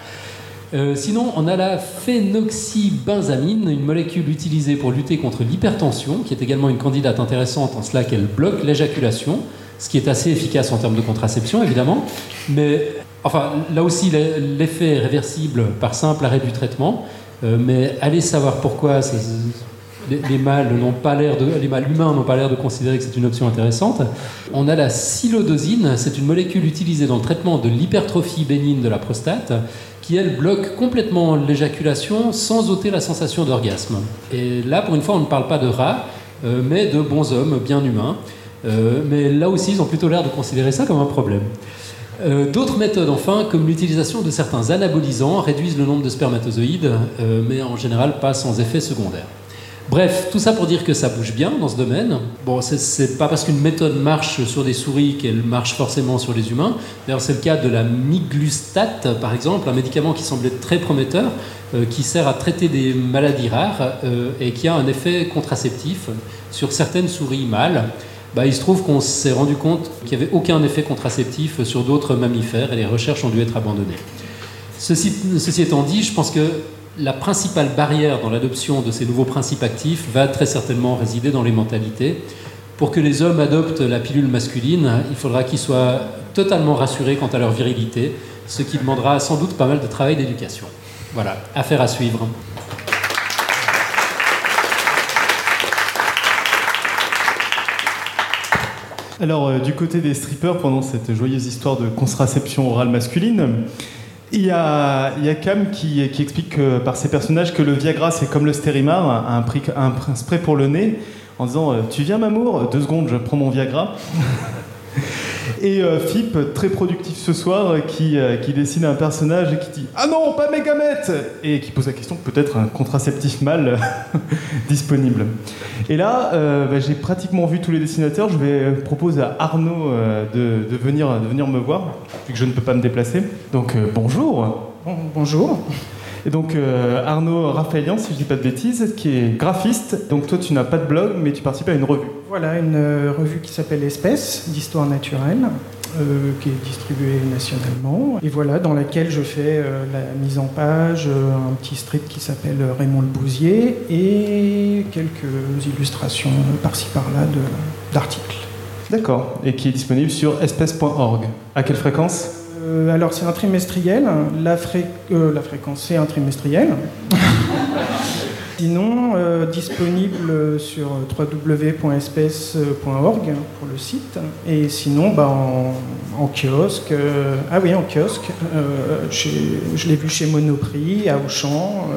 Sinon, on a la phénoxybenzamine, une molécule utilisée pour lutter contre l'hypertension, qui est également une candidate intéressante en cela qu'elle bloque l'éjaculation, ce qui est assez efficace en termes de contraception, évidemment. Mais, enfin, là aussi, l'e- l'effet est réversible par simple arrêt du traitement. Euh, mais allez savoir pourquoi les mâles n'ont pas l'air de, les mâles humains n'ont pas l'air de considérer que c'est une option intéressante. On a la silodosine, c'est une molécule utilisée dans le traitement de l'hypertrophie bénigne de la prostate, qui elle bloque complètement l'éjaculation sans ôter la sensation d'orgasme. Et là, pour une fois, on ne parle pas de rats, euh, mais de bons hommes bien humains. Euh, mais là aussi, ils ont plutôt l'air de considérer ça comme un problème. Euh, D'autres méthodes, enfin, comme l'utilisation de certains anabolisants, réduisent le nombre de spermatozoïdes, euh, mais en général pas sans effet secondaire. Bref, tout ça pour dire que ça bouge bien dans ce domaine. Bon, c'est- pas parce qu'une méthode marche sur des souris qu'elle marche forcément sur les humains. D'ailleurs, c'est le cas de la miglustat, par exemple, un médicament qui semble être très prometteur, qui sert à traiter des maladies rares et qui a un effet contraceptif sur certaines souris mâles. Bah, il se trouve qu'on s'est rendu compte qu'il n'y avait aucun effet contraceptif sur d'autres mammifères et les recherches ont dû être abandonnées. Ceci, ceci étant dit, je pense que la principale barrière dans l'adoption de ces nouveaux principes actifs va très certainement résider dans les mentalités. Pour que les hommes adoptent la pilule masculine, il faudra qu'ils soient totalement rassurés quant à leur virilité, ce qui demandera sans doute pas mal de travail d'éducation. Voilà, affaire à suivre. Alors, euh, du côté des strippers, pendant cette joyeuse histoire de contraception orale masculine, il y a, Cam qui, explique que, par ses personnages que le Viagra, c'est comme le Stérimar, un, un pr- spray pour le nez, en disant euh, Tu viens, Mamour? Deux secondes, je prends mon Viagra. Et euh, Fip, très productif ce soir, qui, euh, qui dessine un personnage et qui dit Ah non, pas mes gamètes Et qui pose la question peut-être un contraceptif mâle disponible. Et là, euh, bah, j'ai pratiquement vu tous les dessinateurs. Je vais euh, proposer à Arnaud de, de venir, de venir me voir, vu que je ne peux pas me déplacer. Donc bonjour. Bonjour. Et donc euh, Arnaud Raphaëlian, si je dis pas de bêtises, qui est graphiste. Donc toi, tu n'as pas de blog, mais tu participes à une revue. Voilà une euh, revue qui s'appelle Espèces d'histoire naturelle, euh, qui est distribuée nationalement. Et voilà, dans laquelle je fais euh, la mise en page, euh, un petit strip qui s'appelle Raymond le Bousier et quelques illustrations par-ci par-là d'articles. D'accord. Et qui est disponible sur espèce.org. À quelle fréquence? Alors c'est un trimestriel. La, fré- la fréquence, c'est un trimestriel. Sinon, euh, disponible sur www.espèce.org pour le site. Et sinon, bah, en, kiosque. euh, ah oui, en kiosque. euh, je l'ai vu chez Monoprix, à Auchan.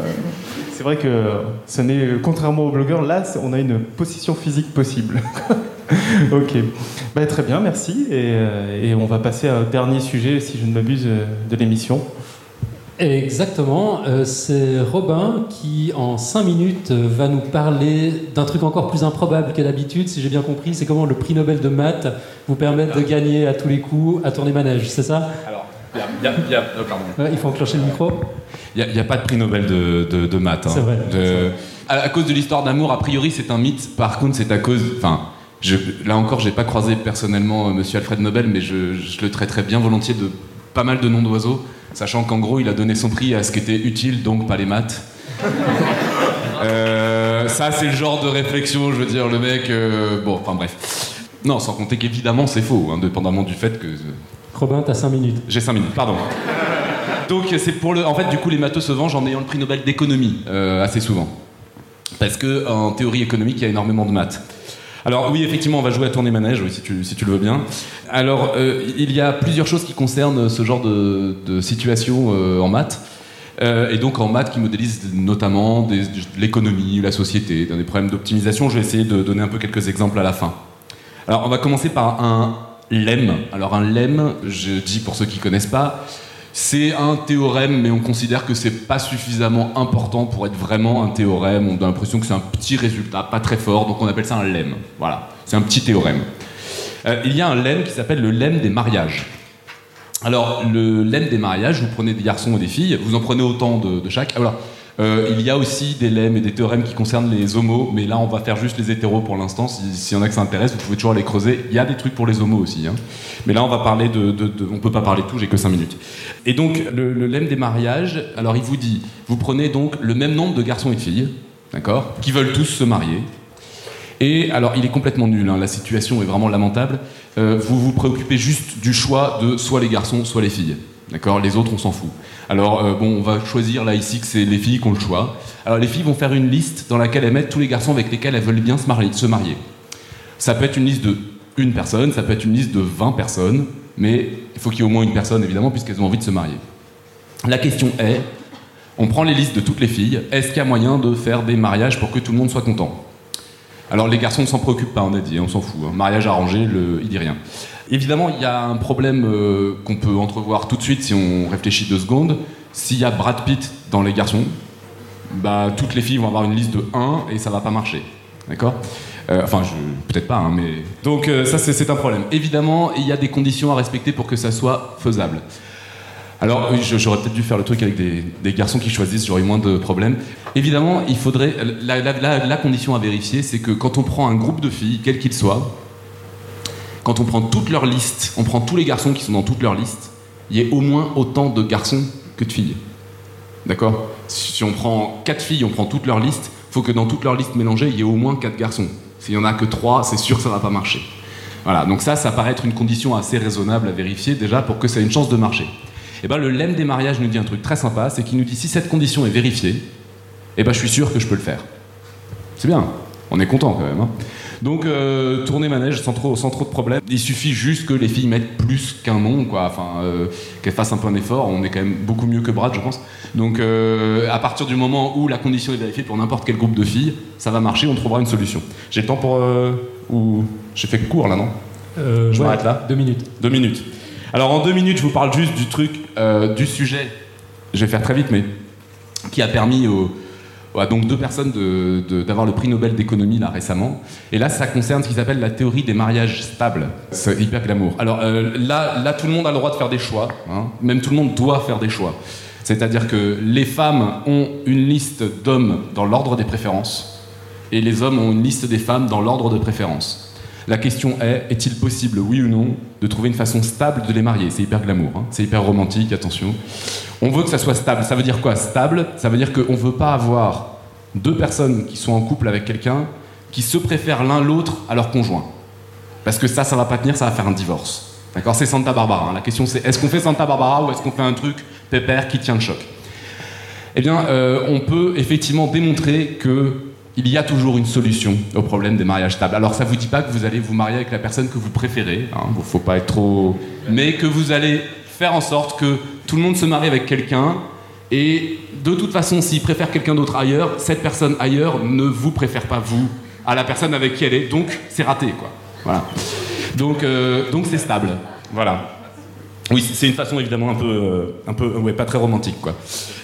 C'est vrai que ce n'est, contrairement aux blogueurs, là, on a une position physique possible. ok. Bah, très bien, merci. Et, et on va passer au dernier sujet, si je ne m'abuse, de l'émission. Exactement, euh, c'est Robin qui en 5 minutes euh, va nous parler d'un truc encore plus improbable que d'habitude, si j'ai bien compris, c'est comment le prix Nobel de maths vous permet de gagner à tous les coups à tourner manège, c'est ça? Alors, il y a- il y a- il y a- pardon. Ouais, Il faut enclencher le micro. Il n'y a, pas de prix Nobel de, de, de maths. hein. C'est vrai, De- à, à cause de l'histoire d'amour, a priori, c'est un mythe. Par contre, c'est à cause. Enfin, je- là encore, j'ai pas croisé personnellement euh, Monsieur Alfred Nobel, mais je, je le traiterais bien volontiers de pas mal de noms d'oiseaux, sachant qu'en gros, il a donné son prix à ce qui était utile, donc pas les maths. Euh, ça, c'est le genre de réflexion, je veux dire, le mec. euh, bon, enfin bref. Non, sans compter qu'évidemment, c'est faux, indépendamment du fait que. Robin, t'as 5 minutes. J'ai 5 minutes, pardon. Donc c'est pour le. En fait, du coup, les matheux se vengent en ayant le prix Nobel d'économie euh, assez souvent, parce que en théorie économique, il y a énormément de maths. Alors oui, effectivement, on va jouer à tourner manège, oui, si tu, le veux bien. Alors, euh, il y a plusieurs choses qui concernent ce genre de, situation euh, en maths. Euh, et donc en maths qui modélisent notamment l'économie, la société, des problèmes d'optimisation. Je vais essayer de donner un peu quelques exemples à la fin. Alors on va commencer par un lemme. Alors un lemme, je dis pour ceux qui connaissent pas, c'est un théorème, mais on considère que c'est pas suffisamment important pour être vraiment un théorème. On a l'impression que c'est un petit résultat, pas très fort, donc on appelle ça un lemme. Voilà, c'est un petit théorème. Euh, il y a un lemme qui s'appelle le lemme des mariages. Alors, le lemme des mariages, vous prenez des garçons et des filles, vous en prenez autant de, de chaque. Euh, il y a aussi des lemmes et des théorèmes qui concernent les homos, mais là, on va faire juste les hétéros pour l'instant. Si- S'il y en a que ça intéresse, vous pouvez toujours les creuser. Il y a des trucs pour les homos aussi. hein. Mais là, on va parler de- On peut pas parler de tout, j'ai que 5 minutes. Et donc, le, le lemme des mariages, alors il vous dit vous prenez donc le même nombre de garçons et de filles, d'accord, qui veulent tous se marier. Et alors, il est complètement nul, hein, la situation est vraiment lamentable. Euh, vous vous préoccupez juste du choix de soit les garçons, soit les filles. D'accord? Les autres, on s'en fout. Alors, euh, bon, on va choisir là ici que c'est les filles qui ont le choix. Alors, les filles vont faire une liste dans laquelle elles mettent tous les garçons avec lesquels elles veulent bien se marier. Ça peut être une liste de une personne, ça peut être une liste de 20 personnes, mais il faut qu'il y ait au moins une personne, évidemment, puisqu'elles ont envie de se marier. La question est on prend les listes de toutes les filles, est-ce qu'il y a moyen de faire des mariages pour que tout le monde soit content? Alors les garçons ne s'en préoccupent pas, on a dit, on s'en fout. hein. Mariage arrangé, le, il dit rien. Évidemment, il y a un problème euh, qu'on peut entrevoir tout de suite si on réfléchit deux secondes. S'il y a Brad Pitt dans les garçons, bah, toutes les filles vont avoir une liste de 1 et ça va pas marcher. D'accord? Euh, Enfin, peut-être pas, hein, mais... Donc euh, ça, c'est un problème. Évidemment, il y a des conditions à respecter pour que ça soit faisable. Alors, j'aurais peut-être dû faire le truc avec des, garçons qui choisissent, j'aurais moins de problèmes. Évidemment, il faudrait. La- la condition à vérifier, c'est que quand on prend un groupe de filles, quel qu'il soit, quand on prend toute leur liste, on prend tous les garçons qui sont dans toute leur liste, il y ait au moins autant de garçons que de filles. D'accord? Si on prend quatre filles, on prend toute leur liste, faut que dans toute leur liste mélangée, il y ait au moins quatre garçons. S'il y en a que trois, c'est sûr que ça va pas marcher. Voilà, donc ça, ça paraît être une condition assez raisonnable à vérifier déjà pour que ça ait une chance de marcher. Et ben le lemme des mariages nous dit un truc très sympa, c'est qu'il nous dit si cette condition est vérifiée, et ben je suis sûr que je peux le faire. C'est bien, on est content quand même. hein. Donc euh, tourner manège sans trop, sans trop de problèmes. Il suffit juste que les filles mettent plus qu'un nom, quoi. Enfin, euh, qu'elles fassent un peu un effort. On est quand même beaucoup mieux que Brad, je pense. Donc euh, à partir du moment où la condition est vérifiée pour n'importe quel groupe de filles, ça va marcher. On trouvera une solution. J'ai le temps pour ou j'ai fait court là, non? Je ouais, m'arrête là. Deux minutes. Deux minutes. Alors en deux minutes, je vous parle juste du truc, du sujet. Je vais faire très vite, mais qui a permis aux, donc deux personnes d'avoir le prix Nobel d'économie là récemment. Et là, ça concerne ce qui s'appelle la théorie des mariages stables. C'est hyper glamour. Alors euh, là, là, tout le monde a le droit de faire des choix. hein. Même tout le monde doit faire des choix. C'est-à-dire que les femmes ont une liste d'hommes dans l'ordre des préférences et les hommes ont une liste des femmes dans l'ordre de préférence. La question est, est-il possible, oui ou non, de trouver une façon stable de les marier? C'est hyper glamour, hein. c'est hyper romantique, attention. On veut que ça soit stable. Ça veut dire quoi Stable, ça veut dire qu'on ne veut pas avoir deux personnes qui sont en couple avec quelqu'un qui se préfèrent l'un l'autre à leur conjoint. Parce que ça, ça va pas tenir, ça va faire un divorce. D'accord? C'est Santa Barbara. hein. La question c'est, est-ce qu'on fait Santa Barbara ou est-ce qu'on fait un truc pépère qui tient le choc? Eh bien, euh, on peut effectivement démontrer que il y a toujours une solution au problème des mariages stables. Alors, ça vous dit pas que vous allez vous marier avec la personne que vous préférez, hein, faut pas être trop, mais que vous allez faire en sorte que tout le monde se marie avec quelqu'un et de toute façon, s'il préfère quelqu'un d'autre ailleurs, cette personne ailleurs ne vous préfère pas vous à la personne avec qui elle est, donc c'est raté, quoi. Euh, donc c'est stable. Voilà. Oui, c'est une façon évidemment un peu, euh, un peu, ouais, pas très romantique, quoi.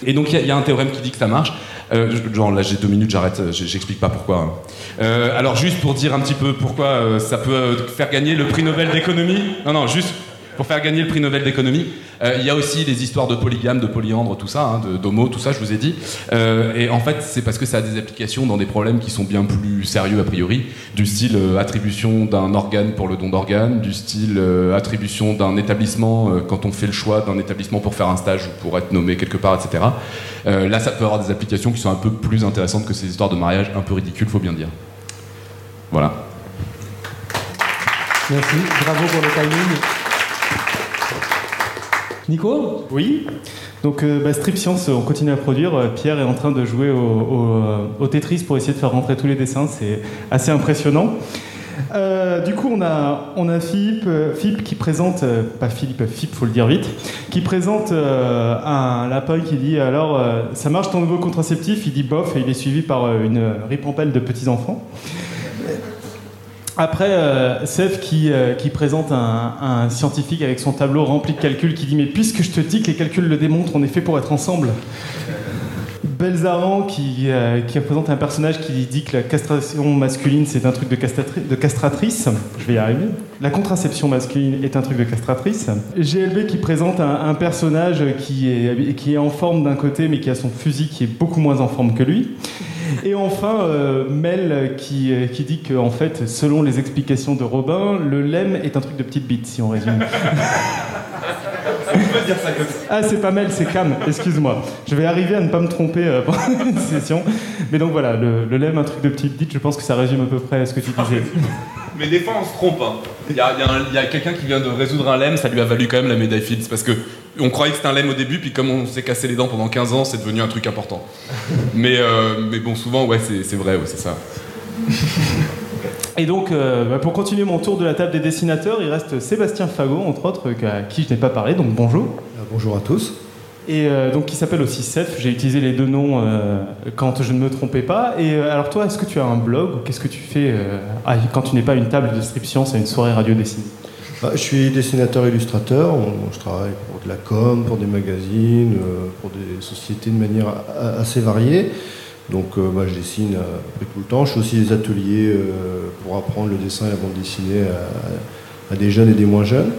Et donc il y, a un théorème qui dit que ça marche. Euh, genre là j'ai deux minutes, j'arrête, euh, j'explique pas pourquoi. Euh, alors juste pour dire un petit peu pourquoi ça peut faire gagner le prix Nobel d'économie. Non, non, juste pour faire gagner le prix Nobel d'économie. Euh, Il y a aussi des histoires de polygame, de polyandre, tout ça, hein, d'homo, tout ça, je vous ai dit. Euh, et en fait, c'est parce que ça a des applications dans des problèmes qui sont bien plus sérieux a priori, du style euh, attribution d'un organe pour le don d'organe, du style attribution d'un établissement quand on fait le choix d'un établissement pour faire un stage ou pour être nommé quelque part, etc. Là, ça peut avoir des applications qui sont un peu plus intéressantes que ces histoires de mariage un peu ridicules, faut bien dire. Voilà. Merci, bravo pour le timing. Nico Oui. Donc, euh, bah, Strip Science, on continue à produire. Euh, Pierre est en train de jouer au, au, euh, au Tetris pour essayer de faire rentrer tous les dessins. C'est assez impressionnant. Euh, du coup, on a, on a Philippe, Philippe qui présente, euh, pas Philippe, Philippe, faut le dire vite, qui présente euh, un lapin qui dit alors ça marche ton nouveau contraceptif? Il dit bof et il est suivi par une ripampelle de petits enfants. Après, euh, euh, qui présente un, scientifique avec son tableau rempli de calculs qui dit Mais puisque je te dis que les calculs le démontrent, on est fait pour être ensemble. Belzaran qui, euh, qui représente un personnage qui dit que la castration masculine c'est un truc de castratrice. Je vais y arriver. La contraception masculine est un truc de castratrice. GLB qui présente un, un personnage qui est, qui est en forme d'un côté mais qui a son fusil qui est beaucoup moins en forme que lui. Et enfin, euh, Mel qui, euh, qui dit que, en fait, selon les explications de Robin, le lemme est un truc de petite bite, si on résume. On peut dire ça comme ça. Ah, c'est pas Mel, c'est Cam, excuse-moi. Je vais arriver à ne pas me tromper euh, pendant une session. Mais donc voilà, le, le lemme, un truc de petite bite, je pense que ça résume à peu près ce que tu disais. Mais des fois, on se trompe. hein. Il y a, il y a un- il y a quelqu'un qui vient de résoudre un lemme, ça lui a valu quand même la médaille Fields. Parce que on croyait que c'était un lemme au début, puis comme on s'est cassé les dents pendant 15 ans, c'est devenu un truc important. Mais, euh, mais bon, souvent, ouais, c'est c'est vrai, ouais, c'est ça. Et donc, euh, bah, pour continuer mon tour de la table des dessinateurs, il reste Sébastien Fagot, entre autres, à qui je n'ai pas parlé, donc bonjour. bonjour à tous. Et euh, donc, qui s'appelle aussi Seth. J'ai utilisé les deux noms euh, quand je ne me trompais pas. Et euh, alors, toi, est-ce que tu as un blog ou qu'est-ce que tu fais euh, ah, quand tu n'es pas à une table de science à une soirée radio dessinée? Bah, je suis dessinateur-illustrateur. Je travaille pour de la com, pour des magazines, euh, pour des sociétés de manière assez variée. Donc, euh, bah, je dessine à peu près tout le temps. Je fais aussi des ateliers euh, pour apprendre le dessin et la bande dessinée à, des jeunes et des moins jeunes.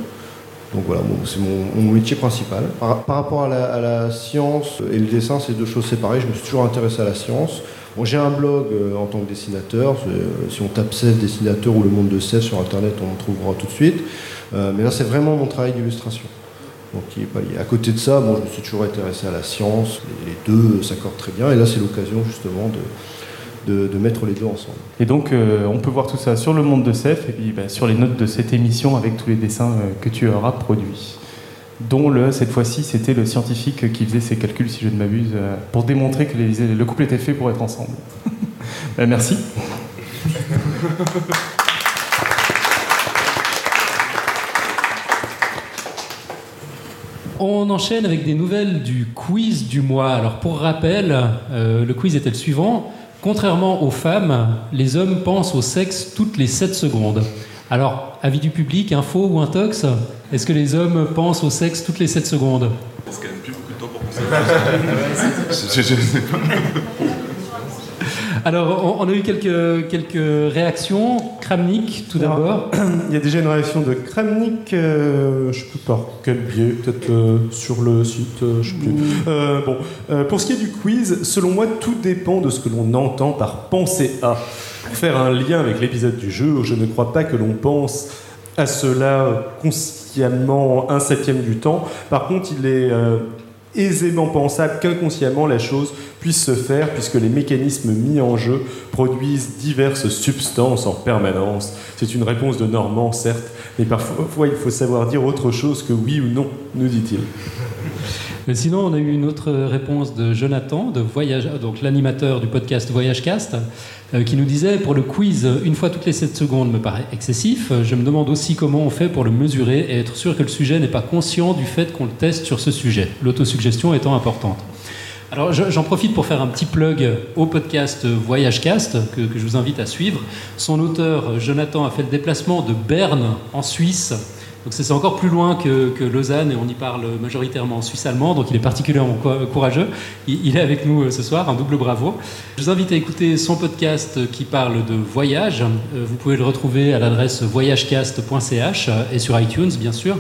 Donc voilà, c'est mon, métier principal. Par, rapport à la science et le dessin, c'est deux choses séparées. Je me suis toujours intéressé à la science. Bon, j'ai un blog euh, en tant que dessinateur. Euh, si on tape Seth dessinateur ou le monde de Seth sur internet, on en trouvera tout de suite. Euh, mais là, c'est vraiment mon travail d'illustration. Donc, qui est pas lié. À côté de ça, je me suis toujours intéressé à la science. Les, deux s'accordent très bien. Et là, c'est l'occasion justement de, mettre les deux ensemble. Et donc, on peut voir tout ça sur le monde de Seth et puis bah, sur les notes de cette émission avec tous les dessins que tu auras produits. Dont le, cette fois-ci, c'était le scientifique qui faisait ses calculs, si je ne m'abuse, euh, pour démontrer que le couple était fait pour être ensemble. Bah, merci. On enchaîne avec des nouvelles du quiz du mois. Alors pour rappel, euh, le quiz était le suivant. Contrairement aux femmes, les hommes pensent au sexe toutes les 7 secondes. Alors, avis du public, info ou intox Est-ce que les hommes pensent au sexe toutes les 7 secondes? Parce qu'il n'y a plus beaucoup de temps pour penser. je, je- je sais pas. Alors, on, on a eu quelques, quelques réactions. Kramnik, tout d'abord. Il y a déjà une réaction de Kramnik, euh, je sais plus par quel biais, peut-être euh, sur le site, euh, je sais plus. Euh, bon, pour ce qui est du quiz, selon moi, tout dépend de ce que l'on entend par penser à. Pour faire un lien avec l'épisode du jeu, je ne crois pas que l'on pense à cela consciemment un septième du temps. Par contre, il est aisément pensable qu'inconsciemment la chose puisse se faire puisque les mécanismes mis en jeu produisent diverses substances en permanence. C'est une réponse de Normand, certes, mais parfois il faut savoir dire autre chose que oui ou non, nous dit-il. Sinon, on a eu une autre réponse de Jonathan, de Voyage, donc l'animateur du podcast Voyagecast, euh, qui nous disait pour le quiz, une fois toutes les 7 secondes me paraît excessif. Je me demande aussi comment on fait pour le mesurer et être sûr que le sujet n'est pas conscient du fait qu'on le teste sur ce sujet, l'autosuggestion étant importante. Alors je- j'en profite pour faire un petit plug au podcast Voyagecast que je vous invite à suivre. Son auteur Jonathan a fait le déplacement de Berne en Suisse. Donc c'est encore plus loin que, Lausanne et on y parle majoritairement en suisse allemand, donc il est particulièrement co- courageux. Il, il est avec nous euh, ce soir, un double bravo. Je vous invite à écouter son podcast qui parle de voyage. Euh, Vous pouvez le retrouver à l'adresse voyagecast.ch et sur iTunes bien sûr.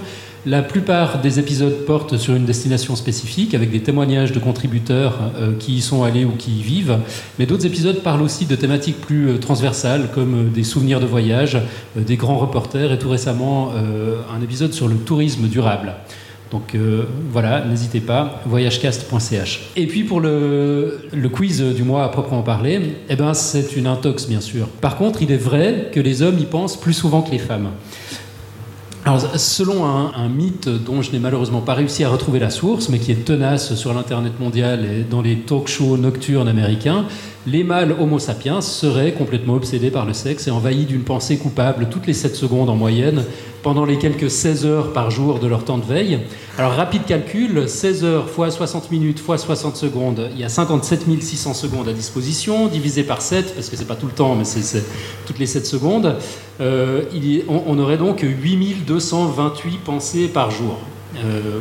La plupart des épisodes portent sur une destination spécifique avec des témoignages de contributeurs euh, qui y sont allés ou qui y vivent. Mais d'autres épisodes parlent aussi de thématiques plus euh, transversales comme euh, des souvenirs de voyage, des grands reporters et tout récemment un épisode sur le tourisme durable. Donc voilà, n'hésitez pas, voyagecast.ch. Et puis pour le, le quiz du mois à proprement parler, eh ben, c'est une intox bien sûr. Par contre, il est vrai que les hommes y pensent plus souvent que les femmes. Alors, selon un, un mythe dont je n'ai malheureusement pas réussi à retrouver la source, mais qui est tenace sur l'Internet mondial et dans les talk shows nocturnes américains, les mâles Homo sapiens seraient complètement obsédés par le sexe et envahis d'une pensée coupable toutes les 7 secondes en moyenne, pendant les quelques 16 heures par jour de leur temps de veille. Alors, rapide calcul, 16 heures fois 60 minutes fois 60 secondes, il y a 57 600 secondes à disposition, divisé par 7, parce que c'est pas tout le temps, mais c'est- toutes les 7 secondes. Euh, on, on aurait donc 8228 pensées par jour. Euh,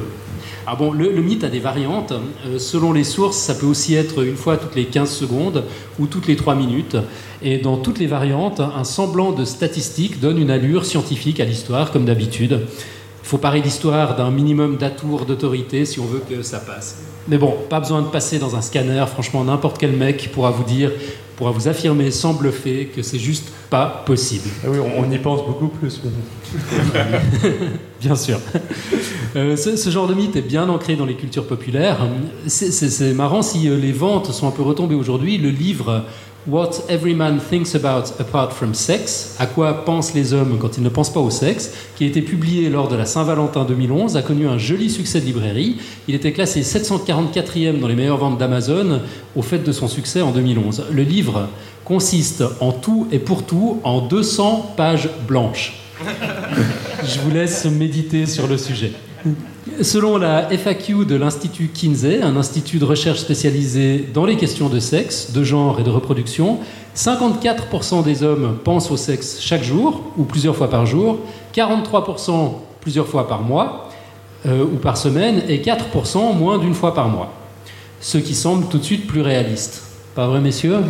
ah bon, le, le mythe a des variantes. Euh, selon les sources, ça peut aussi être une fois toutes les 15 secondes ou toutes les 3 minutes. Et dans toutes les variantes, un semblant de statistique donne une allure scientifique à l'histoire, comme d'habitude. Il faut parer l'histoire d'un minimum d'atours d'autorité si on veut que ça passe. Mais bon, pas besoin de passer dans un scanner. Franchement, n'importe quel mec pourra vous dire, pourra vous affirmer sans bluffer que c'est juste pas possible. Ah oui, on, on y pense beaucoup plus. Bien sûr. Euh, ce, ce genre de mythe est bien ancré dans les cultures populaires. C'est marrant si euh, les ventes sont un peu retombées aujourd'hui. Le livre What Every Man Thinks About Apart from Sex, à quoi pensent les hommes quand ils ne pensent pas au sexe, qui a été publié lors de la Saint-Valentin 2011, a connu un joli succès de librairie. Il était classé 744e dans les meilleures ventes d'Amazon au fait de son succès en 2011. Le livre consiste en tout et pour tout en 200 pages blanches. Je vous laisse méditer sur le sujet. Selon la FAQ de l'Institut Kinsey, un institut de recherche spécialisé dans les questions de sexe, de genre et de reproduction, 54% des hommes pensent au sexe chaque jour ou plusieurs fois par jour, 43% plusieurs fois par mois euh, ou par semaine et 4% moins d'une fois par mois. Ce qui semble tout de suite plus réaliste. Pas vrai, messieurs?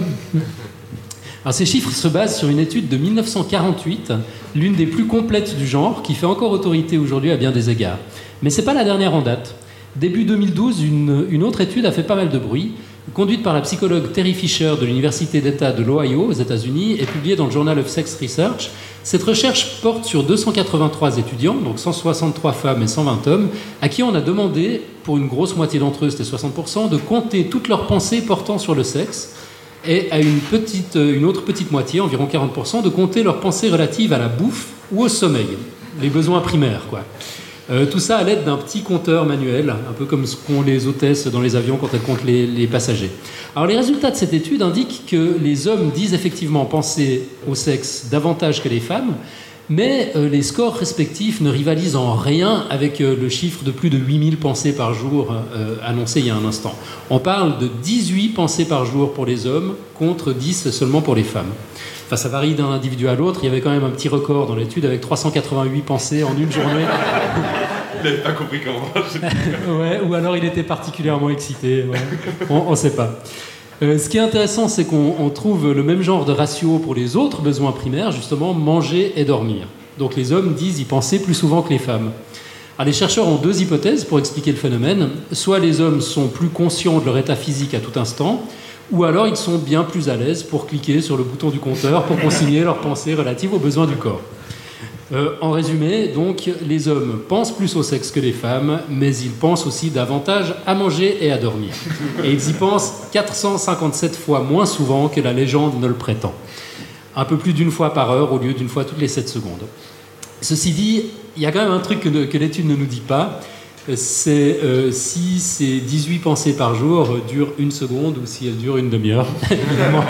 Alors, ces chiffres se basent sur une étude de 1948, l'une des plus complètes du genre, qui fait encore autorité aujourd'hui à bien des égards. Mais c'est pas la dernière en date. Début 2012, une, une autre étude a fait pas mal de bruit, conduite par la psychologue Terry Fisher de l'Université d'État de l'Ohio aux États-Unis et publiée dans le Journal of Sex Research. Cette recherche porte sur 283 étudiants, donc 163 femmes et 120 hommes, à qui on a demandé, pour une grosse moitié d'entre eux, c'était 60%, de compter toutes leurs pensées portant sur le sexe et à une, petite, une autre petite moitié, environ 40%, de compter leurs pensées relatives à la bouffe ou au sommeil, les besoins primaires. Quoi. Euh, tout ça à l'aide d'un petit compteur manuel, un peu comme ce qu'ont les hôtesses dans les avions quand elles comptent les, les passagers. Alors les résultats de cette étude indiquent que les hommes disent effectivement penser au sexe davantage que les femmes, mais euh, les scores respectifs ne rivalisent en rien avec euh, le chiffre de plus de 8000 pensées par jour euh, annoncé il y a un instant. On parle de 18 pensées par jour pour les hommes contre 10 seulement pour les femmes. Enfin, ça varie d'un individu à l'autre. Il y avait quand même un petit record dans l'étude avec 388 pensées en une journée. Il n'avait pas compris comment. ouais, ou alors il était particulièrement excité. ouais. On ne sait pas. Euh, ce qui est intéressant, c'est qu'on on trouve le même genre de ratio pour les autres besoins primaires, justement manger et dormir. Donc les hommes disent y penser plus souvent que les femmes. Alors, les chercheurs ont deux hypothèses pour expliquer le phénomène. Soit les hommes sont plus conscients de leur état physique à tout instant, ou alors ils sont bien plus à l'aise pour cliquer sur le bouton du compteur pour consigner leurs pensées relatives aux besoins du corps. Euh, en résumé, donc, les hommes pensent plus au sexe que les femmes, mais ils pensent aussi davantage à manger et à dormir. Et ils y pensent 457 fois moins souvent que la légende ne le prétend. Un peu plus d'une fois par heure au lieu d'une fois toutes les 7 secondes. Ceci dit, il y a quand même un truc que, l'étude ne nous dit pas, c'est euh, si ces 18 pensées par jour euh, durent une seconde ou si elles durent une demi-heure. Évidemment,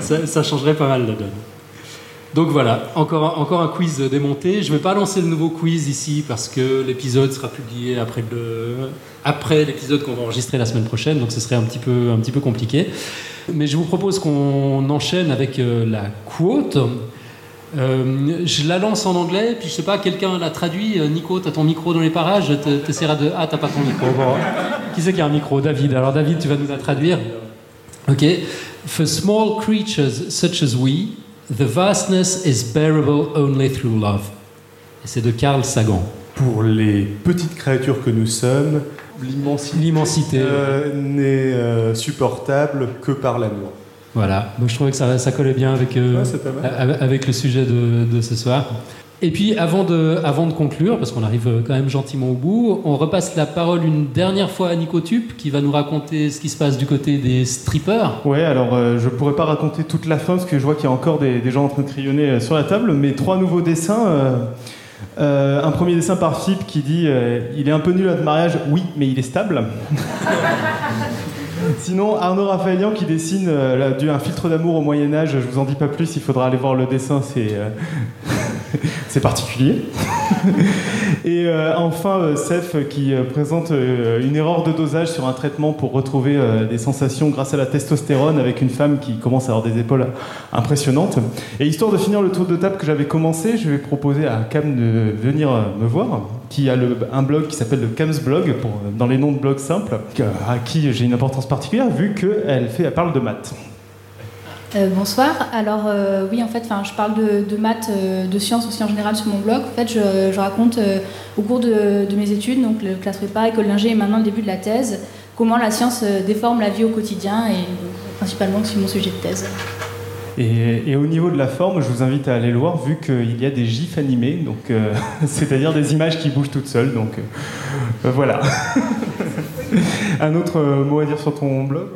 ça, ça changerait pas mal la donne. Donc voilà, encore, encore un quiz démonté. Je ne vais pas lancer le nouveau quiz ici parce que l'épisode sera publié après le après l'épisode qu'on va enregistrer la semaine prochaine, donc ce serait un petit peu, un petit peu compliqué. Mais je vous propose qu'on enchaîne avec euh, la quote. Euh, je la lance en anglais, puis je sais pas, quelqu'un l'a traduit. Euh, Nico, t'as ton micro dans les parages, t'essaieras de. Ah, t'as pas ton micro. Bon. Qui c'est qui a un micro? David. Alors, David, tu vas nous la traduire. Ok. For small creatures such as we, the vastness is bearable only through love. Et c'est de Carl Sagan. Pour les petites créatures que nous sommes, l'immensité, euh, n'est euh, supportable que par l'amour. Voilà, donc je trouvais que ça, ça collait bien avec, euh, Ouais, avec le sujet de, de ce soir. Et puis avant de, conclure, parce qu'on arrive euh, quand même gentiment au bout, on repasse la parole une dernière fois à Nico Tup qui va nous raconter ce qui se passe du côté des strippers. Ouais, alors euh, je pourrais pas raconter toute la fin parce que je vois qu'il y a encore des, gens en train de crayonner euh, sur la table, mais trois nouveaux dessins. euh, un premier dessin par Philippe qui dit Il est un peu nul à notre mariage, oui, mais il est stable. Sinon, Arnaud Raphaëlian qui dessine un filtre d'amour au Moyen-Âge, je vous en dis pas plus, il faudra aller voir le dessin, c'est. c'est particulier. Et euh, enfin, euh, Seth qui euh, présente euh, une erreur de dosage sur un traitement pour retrouver des sensations grâce à la testostérone avec une femme qui commence à avoir des épaules impressionnantes. Et histoire de finir le tour de table que j'avais commencé, je vais proposer à Cam de venir me voir, qui a un blog qui s'appelle le Cam's Blog, pour, dans les noms de blogs simples, à qui j'ai une importance particulière vu qu'elle elle parle de maths. Euh, bonsoir. Alors euh, oui, en fait, je parle de, maths, euh, de sciences aussi en général sur mon blog. En fait, je, raconte au cours de, mes études, donc le classe prépa, école d'ingé et maintenant le début de la thèse, comment la science déforme la vie au quotidien et principalement c'est mon sujet de thèse. Et, au niveau de la forme, je vous invite à aller le voir vu qu'il y a des gifs animés, donc c'est-à-dire des images qui bougent toutes seules. Donc voilà. Un autre mot à dire sur ton blog?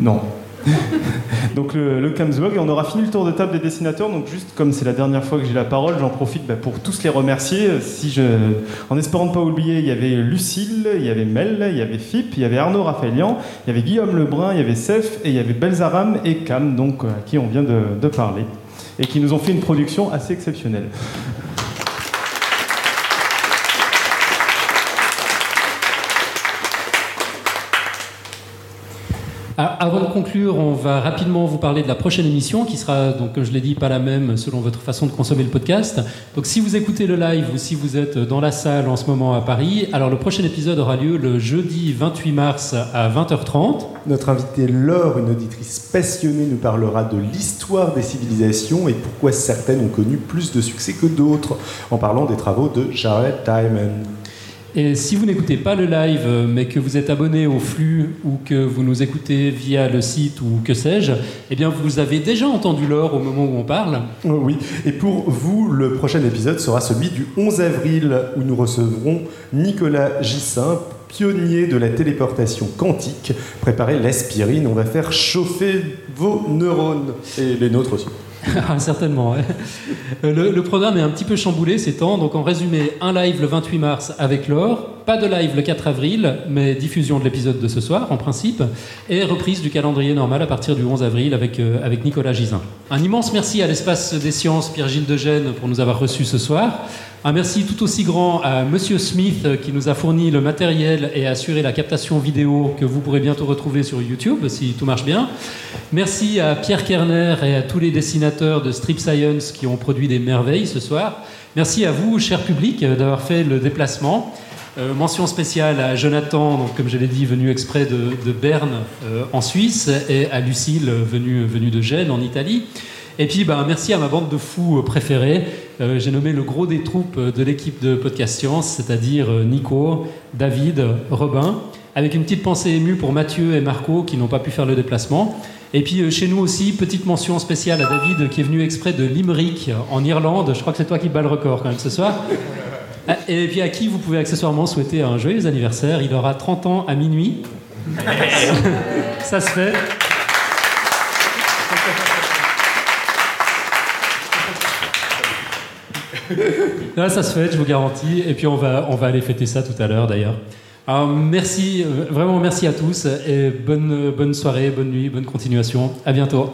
Non. donc le, le et on aura fini le tour de table des dessinateurs. Donc juste comme c'est la dernière fois que j'ai la parole, j'en profite bah, pour tous les remercier. Si je, en espérant ne pas oublier, il y avait Lucille, il y avait Mel, il y avait Fip, il y avait Arnaud Raphaëlian, il y avait Guillaume Lebrun, il y avait Seth et il y avait Belzaram et Cam, donc euh, à qui on vient de parler et qui nous ont fait une production assez exceptionnelle. Ah, Avant de conclure, on va rapidement vous parler de la prochaine émission qui sera, donc, comme je l'ai dit, pas la même selon votre façon de consommer le podcast. Donc, si vous écoutez le live ou si vous êtes dans la salle en ce moment à Paris, alors le prochain épisode aura lieu le jeudi 28 mars à 20h30. Notre invitée Laure, une auditrice passionnée, nous parlera de l'histoire des civilisations et pourquoi certaines ont connu plus de succès que d'autres, en parlant des travaux de Jared Diamond. Et si vous n'écoutez pas le live, euh, mais que vous êtes abonné au flux ou que vous nous écoutez via le site ou que sais-je, eh bien vous avez déjà entendu l'or au moment où on parle. Oh Oui, et pour vous, le prochain épisode sera celui du 11 avril, où nous recevrons Nicolas Gissin, pionnier de la téléportation quantique. Préparez l'aspirine, on va faire chauffer vos neurones, et les nôtres aussi. Ah, Certainement. Euh, Le, le programme est un petit peu chamboulé ces temps. Donc en résumé, un live le 28 mars avec Laure, pas de live le 4 avril, mais diffusion de l'épisode de ce soir en principe, et reprise du calendrier normal à partir du 11 avril avec, euh, avec Nicolas Gisin. Un immense merci à l'Espace des Sciences Pierre-Gilles de Gênes pour nous avoir reçus ce soir. Un merci tout aussi grand à Monsieur Smith euh, qui nous a fourni le matériel et assuré la captation vidéo que vous pourrez bientôt retrouver sur YouTube si tout marche bien. Merci à Pierre Kerner et à tous les dessinateurs de Strip Science qui ont produit des merveilles ce soir. Merci à vous, cher public, euh, d'avoir fait le déplacement. Euh, mention spéciale à Jonathan, donc, comme je l'ai dit, venu exprès de, Berne en Suisse, et à Lucille, venue, venue de Gênes en Italie. Et puis, ben, merci à ma bande de fous préférée. Euh, J'ai nommé le gros des troupes euh, de l'équipe de Podcast Science, c'est-à-dire euh, Nico, David, Robin, avec une petite pensée émue pour Mathieu et Marco qui n'ont pas pu faire le déplacement. Et puis chez nous aussi, petite mention spéciale à David qui est venu exprès de Limerick en Irlande. Je crois que c'est toi qui bats le record quand même ce soir. Ah, Et puis à qui vous pouvez accessoirement souhaiter un joyeux anniversaire. Il aura 30 ans à minuit. Ça se fait. Là, ça se fait, je vous garantis. Et puis on va, on va aller fêter ça tout à l'heure d'ailleurs. Merci, euh, vraiment merci à tous et bonne, bonne soirée, bonne nuit, bonne continuation. À bientôt.